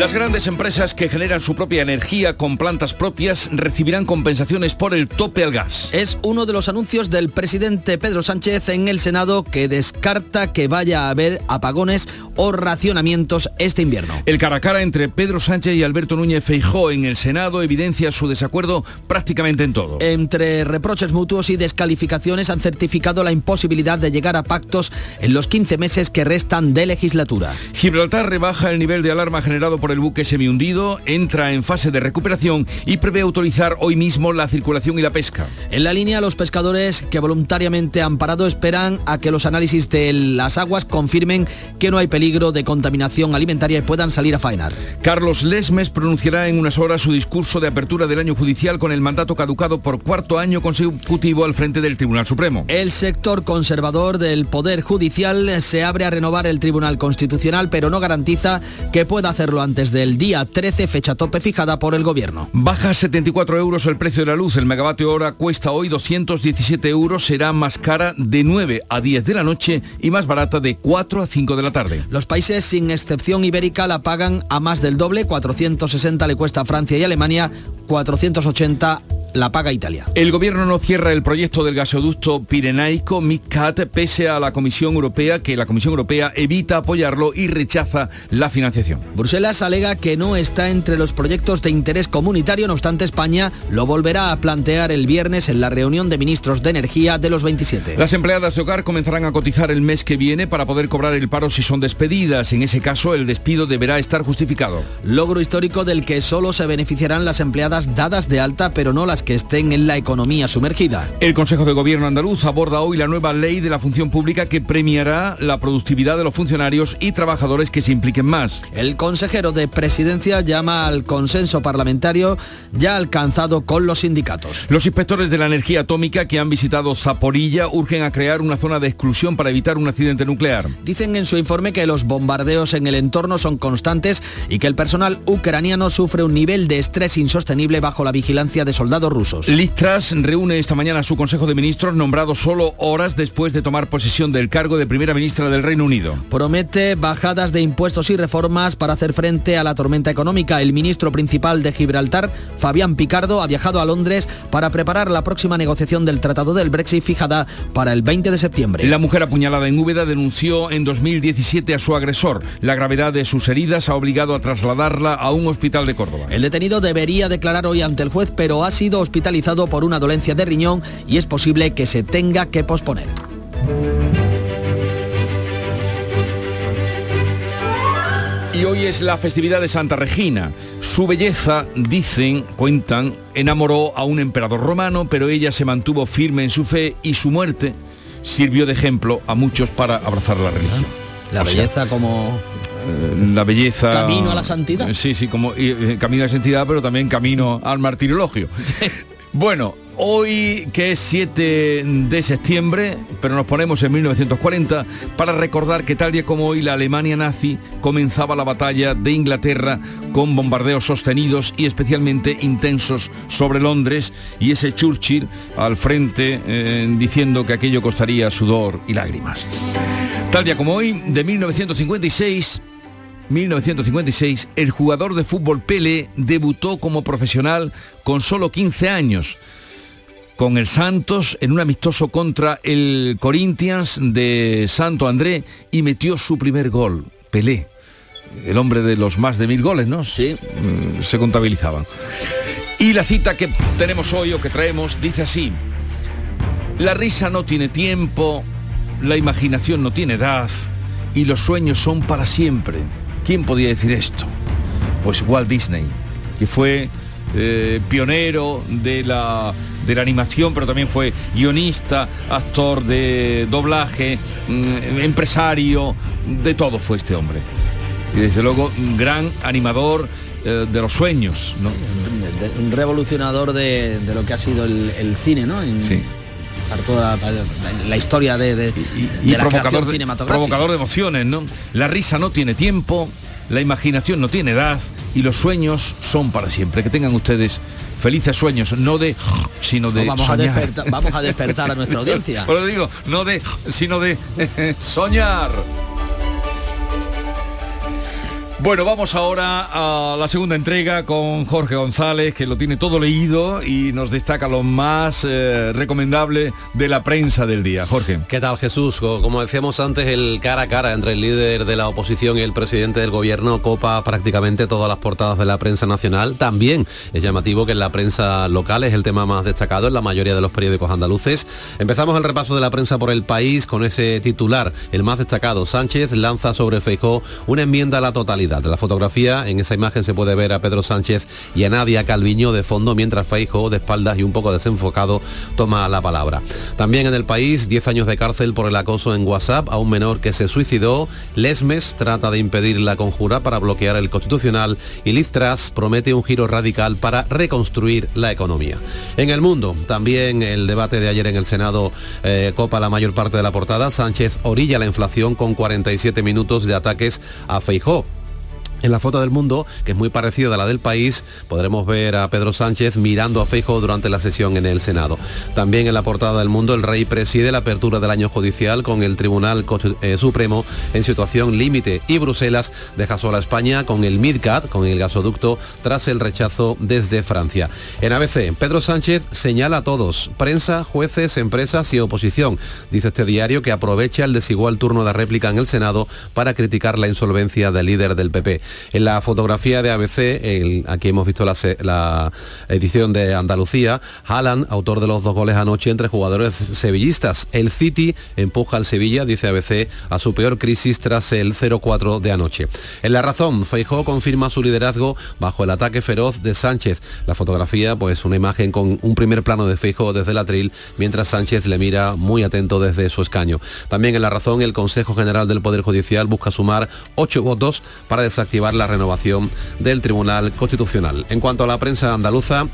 Las grandes empresas que generan su propia energía con plantas propias recibirán compensaciones por el tope al gas. Es uno de los anuncios del presidente Pedro Sánchez en el Senado que descarta que vaya a haber apagones o racionamientos este invierno. El cara a cara entre Pedro Sánchez y Alberto Núñez Feijó en el Senado evidencia su desacuerdo prácticamente en todo. Entre reproches mutuos y descalificaciones han certificado la imposibilidad de llegar a pactos en los 15 meses que restan de legislatura. Gibraltar rebaja el nivel de alarma generado por el buque semihundido, entra en fase de recuperación y prevé autorizar hoy mismo la circulación y la pesca. En la línea, los pescadores que voluntariamente han parado esperan a que los análisis de las aguas confirmen que no hay peligro de contaminación alimentaria y puedan salir a faenar. Carlos Lesmes pronunciará en unas horas su discurso de apertura del año judicial con el mandato caducado por cuarto año consecutivo al frente del Tribunal Supremo. El sector conservador del Poder Judicial se abre a renovar el Tribunal Constitucional, pero no garantiza que pueda hacerlo antes del día 13, fecha tope fijada por el gobierno. Baja 74 euros el precio de la luz. El megavatio hora cuesta hoy 217 euros. Será más cara de 9 a 10 de la noche y más barata de 4 a 5 de la tarde. Los países, sin excepción ibérica, la pagan a más del doble. 460 le cuesta a Francia y Alemania, 480 la paga Italia. El gobierno no cierra el proyecto del gasoducto pirenaico MidCat pese a la Comisión Europea que la Comisión Europea evita apoyarlo y rechaza la financiación. Bruselas alega que no está entre los proyectos de interés comunitario, no obstante España lo volverá a plantear el viernes en la reunión de ministros de energía de los 27. Las empleadas de hogar comenzarán a cotizar el mes que viene para poder cobrar el paro si son despedidas. En ese caso el despido deberá estar justificado. Logro histórico del que solo se beneficiarán las empleadas dadas de alta pero no las que estén en la economía sumergida. El Consejo de Gobierno andaluz aborda hoy la nueva ley de la función pública que premiará la productividad de los funcionarios y trabajadores que se impliquen más. El consejero de Presidencia llama al consenso parlamentario ya alcanzado con los sindicatos. Los inspectores de la energía atómica que han visitado Zaporilla urgen a crear una zona de exclusión para evitar un accidente nuclear. Dicen en su informe que los bombardeos en el entorno son constantes y que el personal ucraniano sufre un nivel de estrés insostenible bajo la vigilancia de soldados rusos. Liz Truss reúne esta mañana a su Consejo de Ministros nombrado solo horas después de tomar posesión del cargo de primera ministra del Reino Unido. Promete bajadas de impuestos y reformas para hacer frente a la tormenta económica. El ministro principal de Gibraltar, Fabián Picardo, ha viajado a Londres para preparar la próxima negociación del Tratado del Brexit fijada para el 20 de septiembre. La mujer apuñalada en Úbeda denunció en 2017 a su agresor. La gravedad de sus heridas ha obligado a trasladarla a un hospital de Córdoba. El detenido debería declarar hoy ante el juez, pero ha sido hospitalizado por una dolencia de riñón y es posible que se tenga que posponer. Y hoy es la festividad de Santa Regina. Su belleza, dicen, cuentan, enamoró a un emperador romano, pero ella se mantuvo firme en su fe y su muerte sirvió de ejemplo a muchos para abrazar la religión. La O sea, belleza como eh, la belleza camino a la santidad. Sí, sí, como eh, camino a la santidad, pero también camino al martirologio. Bueno, hoy que es 7 de septiembre, pero nos ponemos en 1940 para recordar que tal día como hoy la Alemania nazi comenzaba la batalla de Inglaterra con bombardeos sostenidos y especialmente intensos sobre Londres y ese Churchill al frente eh, diciendo que aquello costaría sudor y lágrimas. Tal día como hoy, de 1956, 1956, el jugador de fútbol Pele debutó como profesional con solo 15 años. con el Santos en un amistoso contra el Corinthians de Santo André y metió su primer gol, Pelé. El hombre de los más de mil goles, ¿no? Sí. Mm, Se contabilizaban. Y la cita que tenemos hoy o que traemos dice así. La risa no tiene tiempo, la imaginación no tiene edad y los sueños son para siempre. ¿Quién podía decir esto? Pues Walt Disney, que fue eh, pionero de la, de la animación, pero también fue guionista, actor de doblaje, mm, empresario, de todo fue este hombre. Y desde luego un gran animador eh, de los sueños, ¿no? Un revolucionador de, de lo que ha sido el, el cine, ¿no? En- Sí. Para toda la, historia de, de, y de la provocador creación de, cinematográfica. provocador de emociones, ¿no? La risa no tiene tiempo, la imaginación no tiene edad y los sueños son para siempre. Que tengan ustedes felices sueños, no de sino de vamos, a despertar, vamos a despertar a nuestra audiencia. Pero digo, no de sino de soñar. Bueno, vamos ahora a la segunda entrega con Jorge González, que lo tiene todo leído y nos destaca lo más eh, recomendable de la prensa del día. Jorge. ¿Qué tal Jesús? Co- Como decíamos antes, el cara a cara entre el líder de la oposición y el presidente del gobierno copa prácticamente todas las portadas de la prensa nacional. También es llamativo que en la prensa local es el tema más destacado en la mayoría de los periódicos andaluces. Empezamos el repaso de la prensa por el país con ese titular, el más destacado. Sánchez lanza sobre Feijó una enmienda a la totalidad. La fotografía, en esa imagen se puede ver a Pedro Sánchez y a Nadia Calviño de fondo, mientras Feijó, de espaldas y un poco desenfocado, toma la palabra. También en el país, 10 años de cárcel por el acoso en WhatsApp a un menor que se suicidó. Lesmes trata de impedir la conjura para bloquear el constitucional y Liz promete un giro radical para reconstruir la economía. En el mundo, también el debate de ayer en el Senado eh, copa la mayor parte de la portada. Sánchez orilla la inflación con 47 minutos de ataques a Feijó. En la foto del mundo, que es muy parecida a la del país, podremos ver a Pedro Sánchez mirando a Feijo durante la sesión en el Senado. También en la portada del mundo, el rey preside la apertura del año judicial con el Tribunal eh, Supremo en situación límite y Bruselas deja sola a España con el MidCat, con el gasoducto, tras el rechazo desde Francia. En ABC, Pedro Sánchez señala a todos, prensa, jueces, empresas y oposición. Dice este diario que aprovecha el desigual turno de réplica en el Senado para criticar la insolvencia del líder del PP. En la fotografía de ABC, aquí hemos visto la edición de Andalucía, Haaland, autor de los dos goles anoche entre jugadores sevillistas. El City empuja al Sevilla, dice ABC, a su peor crisis tras el 0-4 de anoche. En la razón, Feijó confirma su liderazgo bajo el ataque feroz de Sánchez. La fotografía, pues una imagen con un primer plano de Feijó desde el atril, mientras Sánchez le mira muy atento desde su escaño. También en la razón, el Consejo General del Poder Judicial busca sumar ocho votos para desactivar la renovación del Tribunal Constitucional. En cuanto a la prensa andaluza,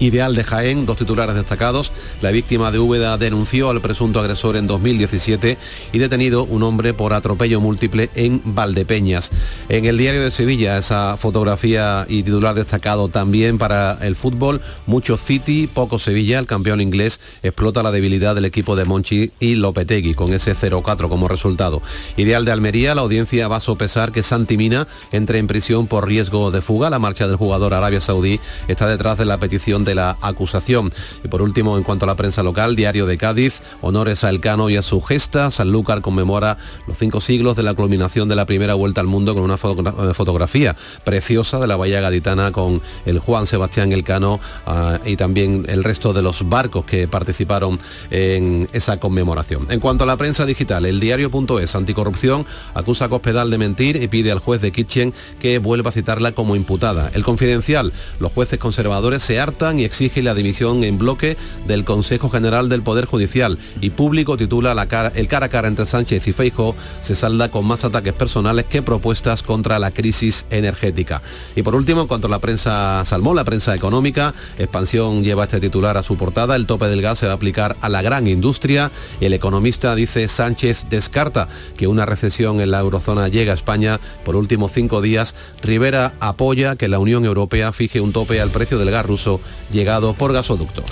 Ideal de Jaén, dos titulares destacados. La víctima de Úbeda denunció al presunto agresor en 2017 y detenido un hombre por atropello múltiple en Valdepeñas. En el diario de Sevilla, esa fotografía y titular destacado también para el fútbol. Mucho City, poco Sevilla. El campeón inglés explota la debilidad del equipo de Monchi y Lopetegui con ese 0-4 como resultado. Ideal de Almería, la audiencia va a sopesar que Santi Mina entre en prisión por riesgo de fuga. La marcha del jugador Arabia Saudí está detrás de la petición de la acusación. Y por último, en cuanto a la prensa local, Diario de Cádiz, honores a Elcano y a su gesta. Sanlúcar conmemora los cinco siglos de la culminación de la primera vuelta al mundo con una eh, fotografía preciosa de la bahía gaditana con el Juan Sebastián Elcano ah, y también el resto de los barcos que participaron en esa conmemoración. En cuanto a la prensa digital, el diario.es anticorrupción acusa a Cospedal de mentir y pide al juez de Kitchen que vuelva a citarla como imputada. El confidencial, los jueces conservadores se hartan y exige la dimisión en bloque del Consejo General del Poder Judicial y público titula el cara a cara entre Sánchez y Feijo se salda con más ataques personales que propuestas contra la crisis energética. Y por último, en cuanto a la prensa salmón, la prensa económica, Expansión lleva este titular a su portada, el tope del gas se va a aplicar a la gran industria. El economista dice Sánchez descarta que una recesión en la eurozona llega a España por últimos cinco días. Rivera apoya que la Unión Europea fije un tope al precio del gas ruso llegados por gasoducto.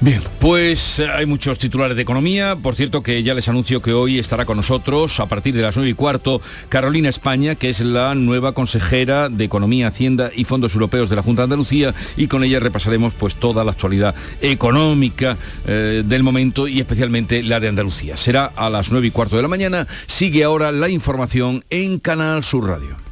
Bien, pues eh, hay muchos titulares de economía. Por cierto, que ya les anuncio que hoy estará con nosotros a partir de las 9 y cuarto Carolina España, que es la nueva consejera de Economía, Hacienda y Fondos Europeos de la Junta de Andalucía y con ella repasaremos pues toda la actualidad económica eh, del momento y especialmente la de Andalucía. Será a las 9 y cuarto de la mañana. Sigue ahora la información en Canal Sur Radio.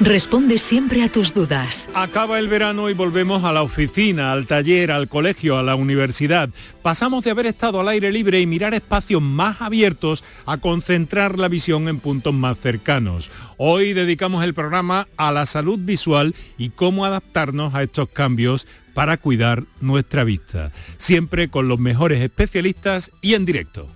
responde siempre a tus dudas. Acaba el verano y volvemos a la oficina, al taller, al colegio, a la universidad. Pasamos de haber estado al aire libre y mirar espacios más abiertos a concentrar la visión en puntos más cercanos. Hoy dedicamos el programa a la salud visual y cómo adaptarnos a estos cambios para cuidar nuestra vista. Siempre con los mejores especialistas y en directo.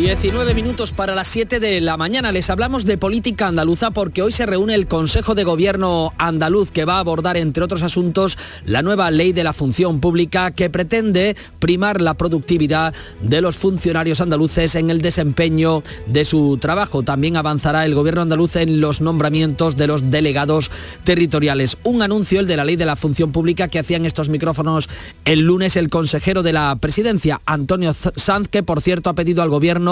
19 minutos para las 7 de la mañana. Les hablamos de política andaluza porque hoy se reúne el Consejo de Gobierno andaluz que va a abordar, entre otros asuntos, la nueva ley de la función pública que pretende primar la productividad de los funcionarios andaluces en el desempeño de su trabajo. También avanzará el Gobierno andaluz en los nombramientos de los delegados territoriales. Un anuncio, el de la ley de la función pública, que hacían estos micrófonos el lunes el consejero de la presidencia, Antonio Sanz, que por cierto ha pedido al Gobierno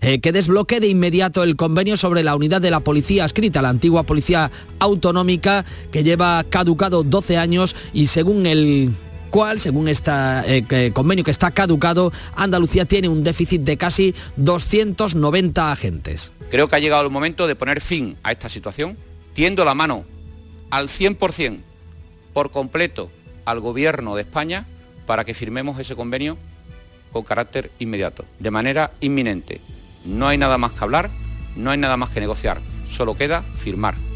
eh, que desbloquee de inmediato el convenio sobre la unidad de la policía escrita, la antigua policía autonómica que lleva caducado 12 años y según el cual, según este convenio que está caducado, Andalucía tiene un déficit de casi 290 agentes. Creo que ha llegado el momento de poner fin a esta situación, tiendo la mano al 100%, por completo, al Gobierno de España para que firmemos ese convenio con carácter inmediato, de manera inminente. No hay nada más que hablar, no hay nada más que negociar, solo queda firmar.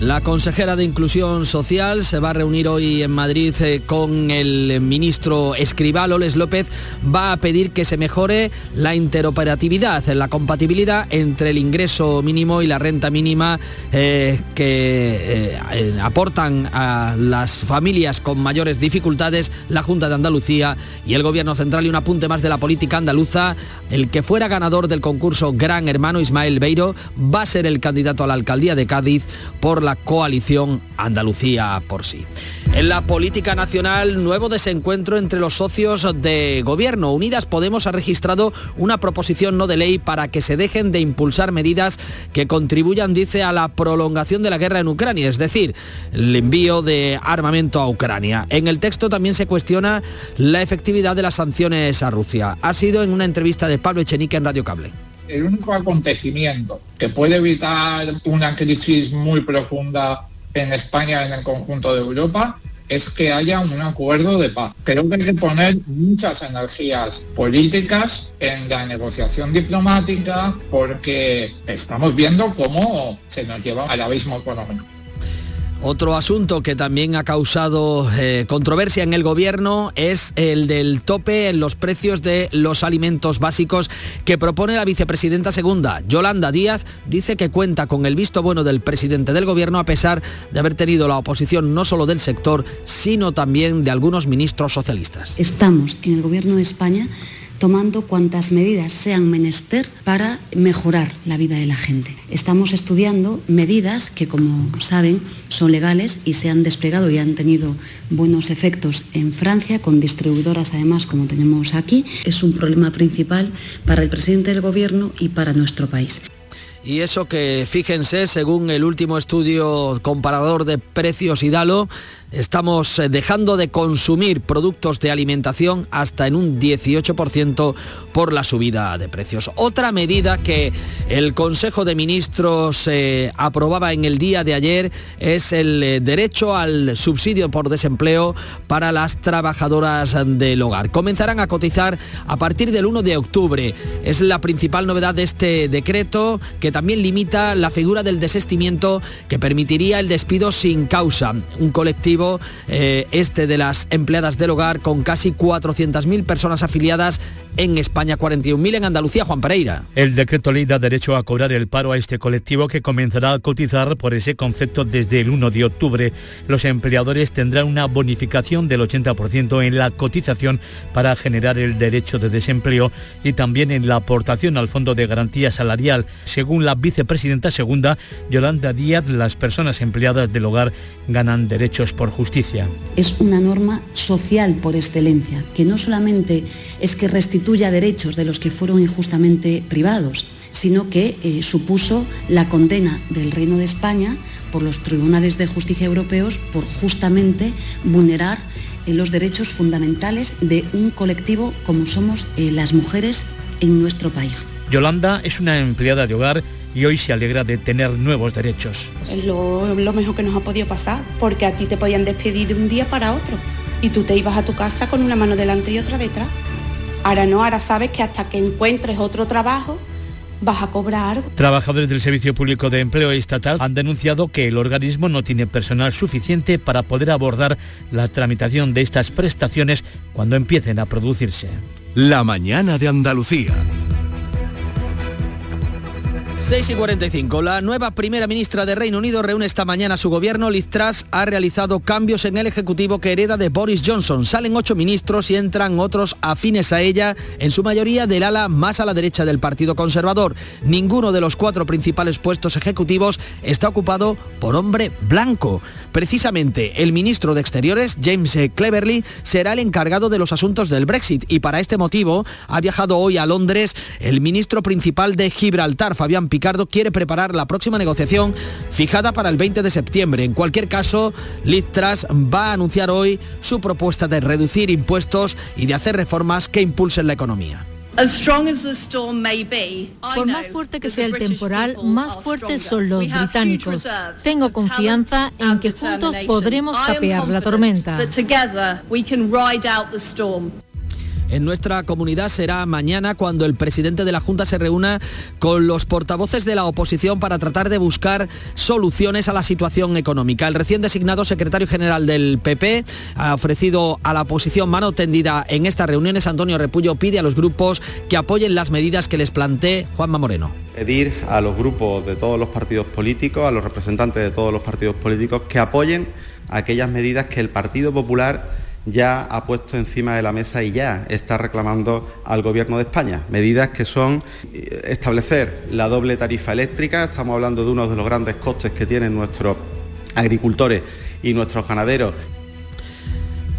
La consejera de Inclusión Social se va a reunir hoy en Madrid eh, con el ministro Escribal, Oles López, va a pedir que se mejore la interoperatividad, la compatibilidad entre el ingreso mínimo y la renta mínima eh, que eh, aportan a las familias con mayores dificultades la Junta de Andalucía y el Gobierno Central y un apunte más de la política andaluza. El que fuera ganador del concurso Gran Hermano Ismael Beiro va a ser el candidato a la alcaldía de Cádiz por la coalición Andalucía por sí. En la política nacional, nuevo desencuentro entre los socios de gobierno. Unidas Podemos ha registrado una proposición no de ley para que se dejen de impulsar medidas que contribuyan, dice, a la prolongación de la guerra en Ucrania, es decir, el envío de armamento a Ucrania. En el texto también se cuestiona la efectividad de las sanciones a Rusia. Ha sido en una entrevista de Pablo Echenique en Radio Cable el único acontecimiento que puede evitar una crisis muy profunda en España, en el conjunto de Europa, es que haya un acuerdo de paz. Creo que hay que poner muchas energías políticas en la negociación diplomática porque estamos viendo cómo se nos lleva al abismo económico. Otro asunto que también ha causado eh, controversia en el gobierno es el del tope en los precios de los alimentos básicos que propone la vicepresidenta segunda. Yolanda Díaz dice que cuenta con el visto bueno del presidente del gobierno a pesar de haber tenido la oposición no solo del sector, sino también de algunos ministros socialistas. Estamos en el gobierno de España tomando cuantas medidas sean menester para mejorar la vida de la gente. Estamos estudiando medidas que, como saben, son legales y se han desplegado y han tenido buenos efectos en Francia, con distribuidoras además como tenemos aquí. Es un problema principal para el presidente del Gobierno y para nuestro país. Y eso que, fíjense, según el último estudio comparador de precios y Dalo, estamos eh, dejando de consumir productos de alimentación hasta en un 18% por la subida de precios. Otra medida que el Consejo de Ministros eh, aprobaba en el día de ayer es el eh, derecho al subsidio por desempleo para las trabajadoras del hogar. Comenzarán a cotizar a partir del 1 de octubre. Es la principal novedad de este decreto que también limita la figura del desestimiento que permitiría el despido sin causa. Un eh, este de las empleadas del hogar con casi 400.000 personas afiliadas en España, 41.000 en Andalucía. Juan Pereira. El decreto ley da derecho a cobrar el paro a este colectivo que comenzará a cotizar por ese concepto desde el 1 de octubre. Los empleadores tendrán una bonificación del 80% en la cotización para generar el derecho de desempleo y también en la aportación al Fondo de Garantía Salarial. Según la vicepresidenta segunda, Yolanda Díaz, las personas empleadas del hogar ganan derechos por justicia. Es una norma social por excelencia, que no solamente es que restituya derechos de los que fueron injustamente privados, sino que eh, supuso la condena del Reino de España por los tribunales de justicia europeos por justamente vulnerar eh, los derechos fundamentales de un colectivo como somos eh, las mujeres en nuestro país. Yolanda es una empleada de hogar y hoy se alegra de tener nuevos derechos. Es lo, lo, mejor que nos ha podido pasar, porque a ti te podían despedir de un día para otro y tú te ibas a tu casa con una mano delante y otra detrás. Ahora no, ahora sabes que hasta que encuentres otro trabajo vas a cobrar algo. Trabajadores del Servicio Público de Empleo Estatal han denunciado que el organismo no tiene personal suficiente para poder abordar la tramitación de estas prestaciones cuando empiecen a producirse. La mañana de Andalucía. 6 y 45. La nueva primera ministra de Reino Unido reúne esta mañana a su gobierno. Liz Truss ha realizado cambios en el Ejecutivo que hereda de Boris Johnson. Salen ocho ministros y entran otros afines a ella, en su mayoría del ala más a la derecha del Partido Conservador. Ninguno de los cuatro principales puestos ejecutivos está ocupado por hombre blanco. Precisamente el ministro de Exteriores, James Cleverly, será el encargado de los asuntos del Brexit y para este motivo ha viajado hoy a Londres el ministro principal de Gibraltar, Fabián Picardo quiere preparar la próxima negociación fijada para el 20 de septiembre. En cualquier caso, Liz Truss va a anunciar hoy su propuesta de reducir impuestos y de hacer reformas que impulsen la economía. Por más fuerte que sea el temporal, más fuertes son los británicos. Tengo confianza en que juntos podremos capear la tormenta. En nuestra comunidad será mañana cuando el presidente de la Junta se reúna con los portavoces de la oposición para tratar de buscar soluciones a la situación económica. El recién designado secretario general del PP ha ofrecido a la oposición mano tendida en estas reuniones. Antonio Repullo pide a los grupos que apoyen las medidas que les plantee Juanma Moreno. Pedir a los grupos de todos los partidos políticos, a los representantes de todos los partidos políticos, que apoyen aquellas medidas que el Partido Popular ya ha puesto encima de la mesa y ya está reclamando al Gobierno de España. Medidas que son eh, establecer la doble tarifa eléctrica, estamos hablando de uno de los grandes costes que tienen nuestros agricultores y nuestros ganaderos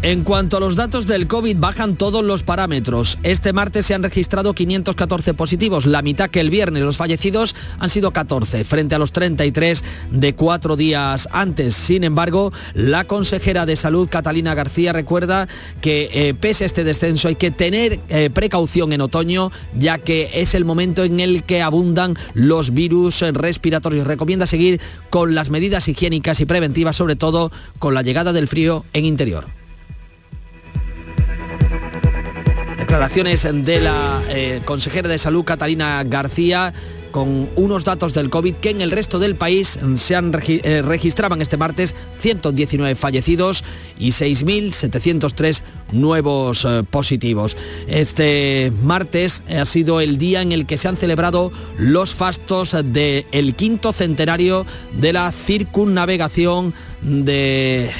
en cuanto a los datos del COVID, bajan todos los parámetros. Este martes se han registrado 514 positivos, la mitad que el viernes. Los fallecidos han sido 14, frente a los 33 de cuatro días antes. Sin embargo, la consejera de Salud, Catalina García, recuerda que eh, pese a este descenso hay que tener eh, precaución en otoño, ya que es el momento en el que abundan los virus respiratorios. Recomienda seguir con las medidas higiénicas y preventivas, sobre todo con la llegada del frío en interior. Declaraciones de la eh, consejera de salud Catalina García con unos datos del COVID que en el resto del país se han eh, registraban este martes 119 fallecidos y 6.703 nuevos eh, positivos. Este martes ha sido el día en el que se han celebrado los fastos del quinto centenario de la circunnavegación de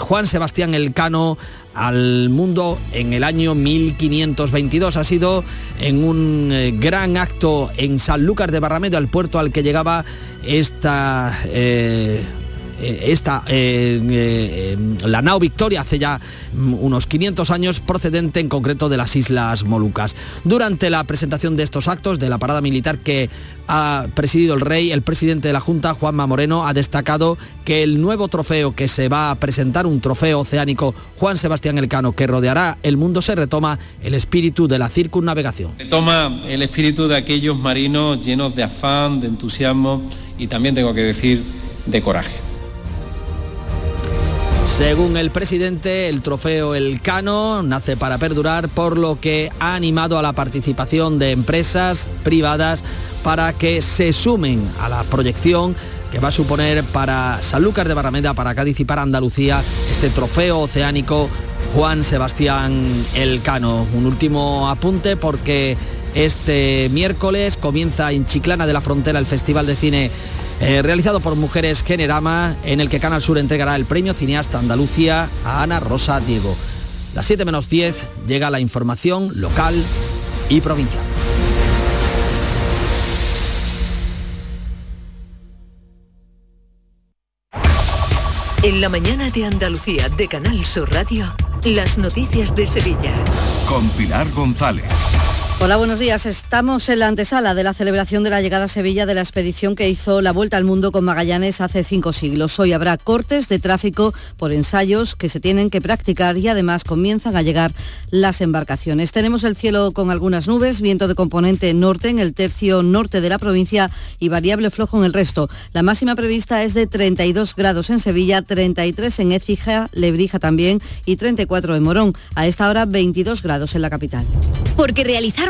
Juan Sebastián Elcano al mundo en el año 1522. Ha sido en un eh, gran acto en Sanlúcar de Barrameda, el puerto al que llegaba esta eh, esta, eh, eh, la nao Victoria hace ya mm, unos 500 años procedente en concreto de las Islas Molucas. Durante la presentación de estos actos, de la parada militar que ha presidido el rey, el presidente de la Junta, Juanma Moreno, ha destacado que el nuevo trofeo que se va a presentar, un trofeo oceánico Juan Sebastián Elcano, que rodeará el mundo, se retoma el espíritu de la circunnavegación. Toma el espíritu de aquellos marinos llenos de afán, de entusiasmo y también tengo que decir de coraje. Según el presidente, el trofeo El Cano nace para perdurar, por lo que ha animado a la participación de empresas privadas para que se sumen a la proyección que va a suponer para Sanlúcar de Barrameda, para Cádiz y para Andalucía este trofeo oceánico Juan Sebastián Elcano. Un último apunte porque este miércoles comienza en Chiclana de la Frontera el Festival de Cine eh, realizado por Mujeres Generama, en el que Canal Sur entregará el premio cineasta Andalucía a Ana Rosa Diego. Las 7 menos 10 llega la información local y provincial. En la mañana de Andalucía de Canal Sur Radio, las noticias de Sevilla. Con Pilar González. Hola, buenos días. Estamos en la antesala de la celebración de la llegada a Sevilla de la expedición que hizo la vuelta al mundo con Magallanes hace cinco siglos. Hoy habrá cortes de tráfico por ensayos que se tienen que practicar y además comienzan a llegar las embarcaciones. Tenemos el cielo con algunas nubes, viento de componente norte en el tercio norte de la provincia y variable flojo en el resto. La máxima prevista es de 32 grados en Sevilla, 33 en Écija, Lebrija también y 34 en Morón. A esta hora 22 grados en la capital. Porque realizar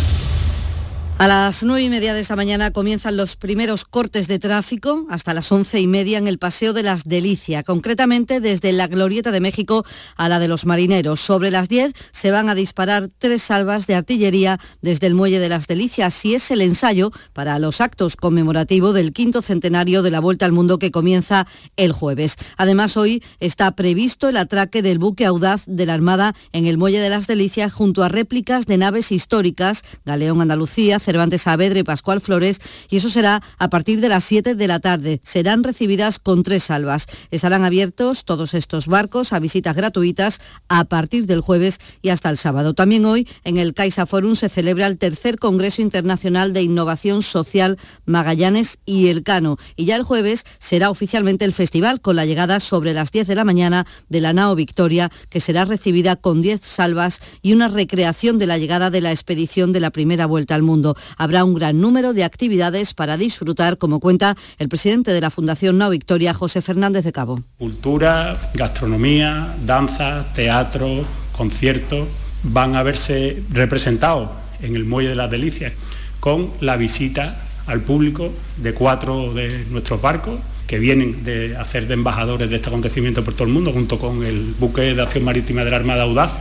A las nueve y media de esta mañana comienzan los primeros cortes de tráfico hasta las once y media en el Paseo de las Delicias, concretamente desde la Glorieta de México a la de los Marineros. Sobre las diez se van a disparar tres salvas de artillería desde el Muelle de las Delicias y es el ensayo para los actos conmemorativos del quinto centenario de la Vuelta al Mundo que comienza el jueves. Además, hoy está previsto el atraque del buque audaz de la Armada en el Muelle de las Delicias junto a réplicas de naves históricas, Galeón Andalucía, Cervantes Saavedra Pascual Flores, y eso será a partir de las 7 de la tarde. Serán recibidas con tres salvas. Estarán abiertos todos estos barcos a visitas gratuitas a partir del jueves y hasta el sábado. También hoy en el Caixa Forum se celebra el tercer Congreso Internacional de Innovación Social Magallanes y Elcano. Y ya el jueves será oficialmente el festival con la llegada sobre las 10 de la mañana de la nao Victoria, que será recibida con 10 salvas y una recreación de la llegada de la expedición de la primera vuelta al mundo. Habrá un gran número de actividades para disfrutar, como cuenta el presidente de la Fundación No Victoria, José Fernández de Cabo. Cultura, gastronomía, danza, teatro, conciertos van a verse representados en el Muelle de las Delicias con la visita al público de cuatro de nuestros barcos que vienen de hacer de embajadores de este acontecimiento por todo el mundo, junto con el buque de acción marítima de la Armada Audaz,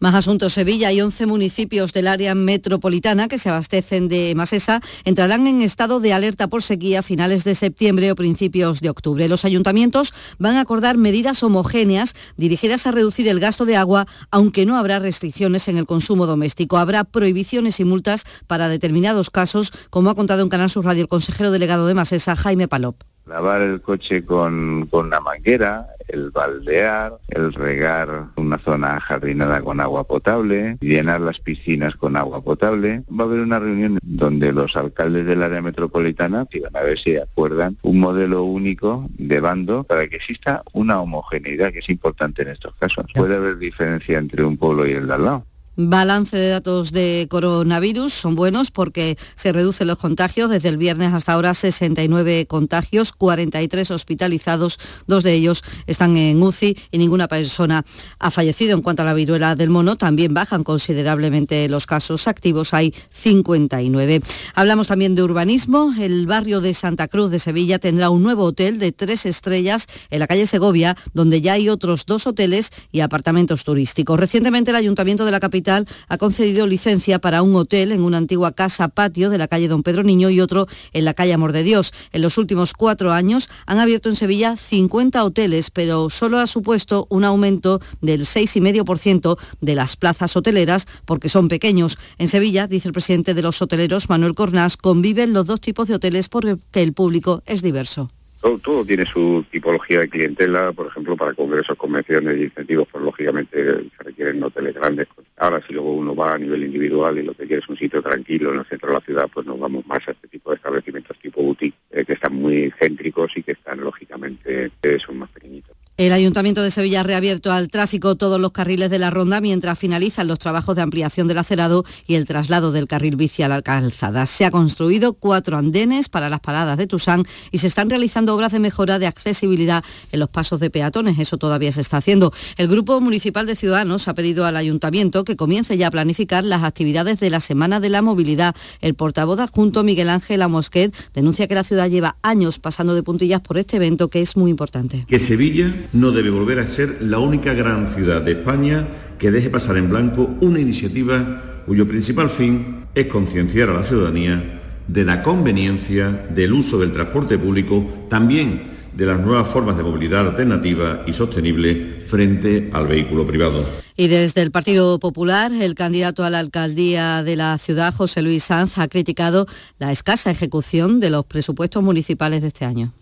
más asuntos, Sevilla y 11 municipios del área metropolitana que se abastecen de Masesa entrarán en estado de alerta por sequía a finales de septiembre o principios de octubre. Los ayuntamientos van a acordar medidas homogéneas dirigidas a reducir el gasto de agua, aunque no habrá restricciones en el consumo doméstico. Habrá prohibiciones y multas para determinados casos, como ha contado en Canal Sur Radio el consejero delegado de Masesa, Jaime Palop lavar el coche con, con una manguera, el baldear, el regar una zona jardinada con agua potable, llenar las piscinas con agua potable. Va a haber una reunión donde los alcaldes del área metropolitana van a ver si acuerdan un modelo único de bando para que exista una homogeneidad que es importante en estos casos. Puede haber diferencia entre un pueblo y el de al lado Balance de datos de coronavirus son buenos porque se reducen los contagios. Desde el viernes hasta ahora 69 contagios, 43 hospitalizados, dos de ellos están en UCI y ninguna persona ha fallecido. En cuanto a la viruela del mono, también bajan considerablemente los casos activos, hay 59. Hablamos también de urbanismo. El barrio de Santa Cruz de Sevilla tendrá un nuevo hotel de tres estrellas en la calle Segovia, donde ya hay otros dos hoteles y apartamentos turísticos. Recientemente el Ayuntamiento de la capital ha concedido licencia para un hotel en una antigua casa patio de la calle Don Pedro Niño y otro en la calle Amor de Dios. En los últimos cuatro años han abierto en Sevilla 50 hoteles, pero solo ha supuesto un aumento del 6,5% de las plazas hoteleras porque son pequeños. En Sevilla, dice el presidente de los hoteleros, Manuel Cornás, conviven los dos tipos de hoteles porque el público es diverso. Todo, tiene su tipología de clientela, por ejemplo, para congresos, convenciones y incentivos, pues lógicamente se requieren hoteles grandes. Ahora si luego uno va a nivel individual y lo que quiere es un sitio tranquilo en el centro de la ciudad, pues nos vamos más a este tipo de establecimientos tipo boutique, eh, que están muy céntricos y que están lógicamente, eh, son más pequeñitos. El Ayuntamiento de Sevilla ha reabierto al tráfico todos los carriles de la ronda mientras finalizan los trabajos de ampliación del acerado y el traslado del carril bici a la calzada. Se ha construido cuatro andenes para las paradas de Tusán y se están realizando obras de mejora de accesibilidad en los pasos de peatones. Eso todavía se está haciendo. El Grupo Municipal de Ciudadanos ha pedido al Ayuntamiento que comience ya a planificar las actividades de la Semana de la Movilidad. El portavoz adjunto Miguel Ángel Amosquet denuncia que la ciudad lleva años pasando de puntillas por este evento que es muy importante. Que Sevilla no debe volver a ser la única gran ciudad de España que deje pasar en blanco una iniciativa cuyo principal fin es concienciar a la ciudadanía de la conveniencia del uso del transporte público, también de las nuevas formas de movilidad alternativa y sostenible frente al vehículo privado. Y desde el Partido Popular, el candidato a la alcaldía de la ciudad, José Luis Sanz, ha criticado la escasa ejecución de los presupuestos municipales de este año.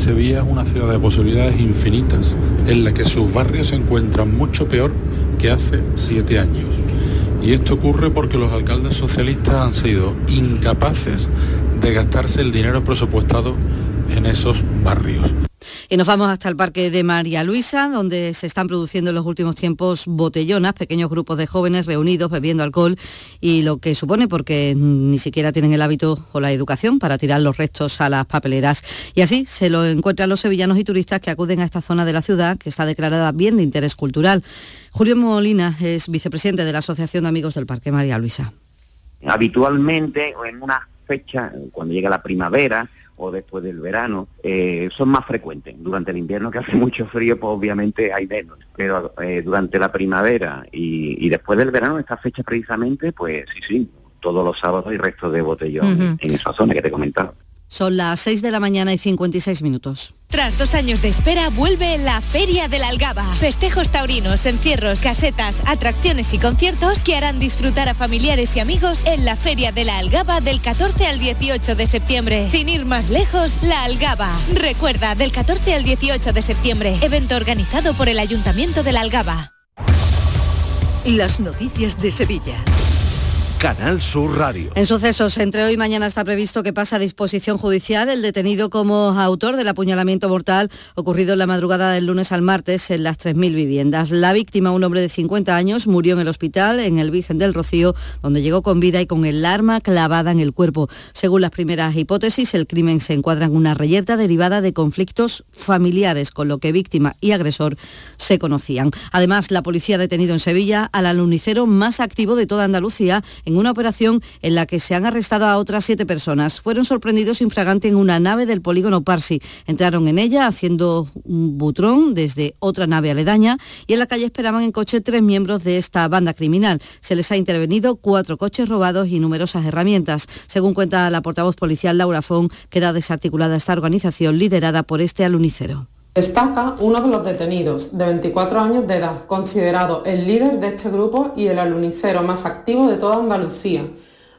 Sevilla es una ciudad de posibilidades infinitas en la que sus barrios se encuentran mucho peor que hace siete años. Y esto ocurre porque los alcaldes socialistas han sido incapaces de gastarse el dinero presupuestado en esos barrios. Y nos vamos hasta el Parque de María Luisa, donde se están produciendo en los últimos tiempos botellonas, pequeños grupos de jóvenes reunidos bebiendo alcohol y lo que supone porque ni siquiera tienen el hábito o la educación para tirar los restos a las papeleras. Y así se lo encuentran los sevillanos y turistas que acuden a esta zona de la ciudad que está declarada bien de interés cultural. Julio Molina es vicepresidente de la Asociación de Amigos del Parque María Luisa. Habitualmente en una fecha, cuando llega la primavera, o después del verano, eh, son más frecuentes. Durante el invierno que hace mucho frío, pues obviamente hay menos. Pero eh, durante la primavera y, después del verano, esta fecha precisamente, pues sí, sí, todos los sábados hay restos de botellón en esa zona que te he comentado. Son las 6 de la mañana y 56 minutos. Tras dos años de espera, vuelve la Feria de la Algaba. Festejos taurinos, encierros, casetas, atracciones y conciertos que harán disfrutar a familiares y amigos en la Feria de la Algaba del 14 al 18 de septiembre. Sin ir más lejos, la Algaba. Recuerda, del 14 al 18 de septiembre, evento organizado por el Ayuntamiento de la Algaba. Las noticias de Sevilla. Canal Sur Radio. En sucesos, entre hoy y mañana está previsto que pase a disposición judicial el detenido como autor del apuñalamiento mortal ocurrido en la madrugada del lunes al martes en las 3.000 viviendas. La víctima, un hombre de 50 años, murió en el hospital en el Virgen del Rocío, donde llegó con vida y con el arma clavada en el cuerpo. Según las primeras hipótesis, el crimen se encuadra en una reyerta derivada de conflictos familiares, con lo que víctima y agresor se conocían. Además, la policía ha detenido en Sevilla al alunicero más activo de toda Andalucía, una operación en la que se han arrestado a otras siete personas. Fueron sorprendidos infragante en una nave del polígono Parsi. Entraron en ella haciendo un butrón desde otra nave aledaña y en la calle esperaban en coche tres miembros de esta banda criminal. Se les ha intervenido cuatro coches robados y numerosas herramientas. Según cuenta la portavoz policial Laura Fon, queda desarticulada esta organización liderada por este alunicero. Destaca uno de los detenidos, de 24 años de edad, considerado el líder de este grupo y el alunicero más activo de toda Andalucía,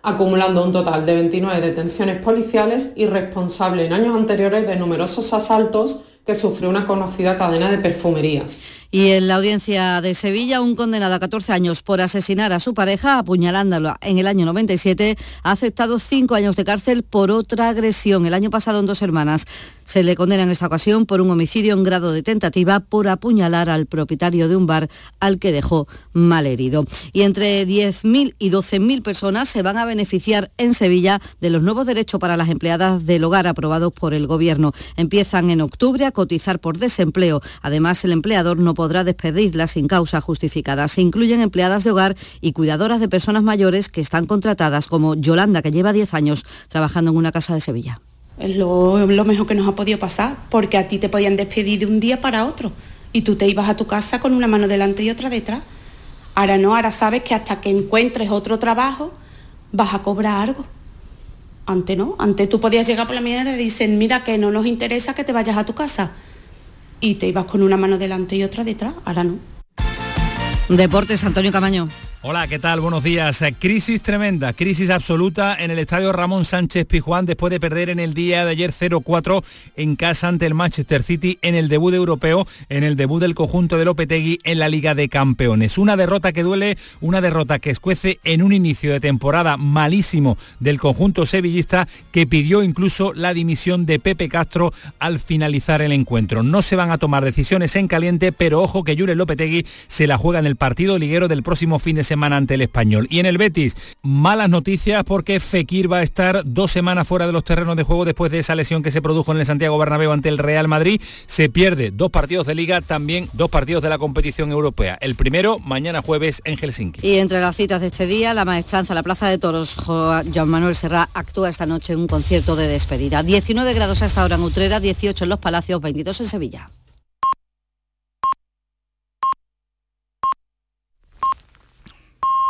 acumulando un total de 29 detenciones policiales y responsable en años anteriores de numerosos asaltos que sufrió una conocida cadena de perfumerías. Y en la audiencia de Sevilla, un condenado a 14 años por asesinar a su pareja, apuñalándola en el año 97, ha aceptado cinco años de cárcel por otra agresión. El año pasado en dos hermanas se le condena en esta ocasión por un homicidio en grado de tentativa por apuñalar al propietario de un bar al que dejó mal herido. Y entre 10.000 y 12.000 personas se van a beneficiar en Sevilla de los nuevos derechos para las empleadas del hogar aprobados por el Gobierno. Empiezan en octubre a cotizar por desempleo. Además, el empleador no podrá despedirlas sin causa justificada. Se incluyen empleadas de hogar y cuidadoras de personas mayores que están contratadas, como Yolanda, que lleva 10 años trabajando en una casa de Sevilla. Es lo, lo mejor que nos ha podido pasar, porque a ti te podían despedir de un día para otro y tú te ibas a tu casa con una mano delante y otra detrás. Ahora no, ahora sabes que hasta que encuentres otro trabajo vas a cobrar algo. Antes no, antes tú podías llegar por la mañana y te dicen, mira que no nos interesa que te vayas a tu casa y te ibas con una mano delante y otra detrás, ahora no. Deportes, Antonio Camaño. Hola, ¿qué tal? Buenos días. Crisis tremenda, crisis absoluta en el estadio Ramón Sánchez Pijuán después de perder en el día de ayer 0-4 en casa ante el Manchester City en el debut europeo, en el debut del conjunto de Lopetegui en la Liga de Campeones. Una derrota que duele, una derrota que escuece en un inicio de temporada malísimo del conjunto sevillista que pidió incluso la dimisión de Pepe Castro al finalizar el encuentro. No se van a tomar decisiones en caliente, pero ojo que Jure Lopetegui se la juega en el partido liguero del próximo fin de semana semana ante el español. Y en el Betis, malas noticias porque Fekir va a estar dos semanas fuera de los terrenos de juego después de esa lesión que se produjo en el Santiago Bernabéu ante el Real Madrid. Se pierde dos partidos de liga, también dos partidos de la competición europea. El primero mañana jueves en Helsinki. Y entre las citas de este día, la maestranza, la Plaza de Toros, Joan Manuel Serra actúa esta noche en un concierto de despedida. 19 grados hasta ahora en Utrera, 18 en Los Palacios, 22 en Sevilla.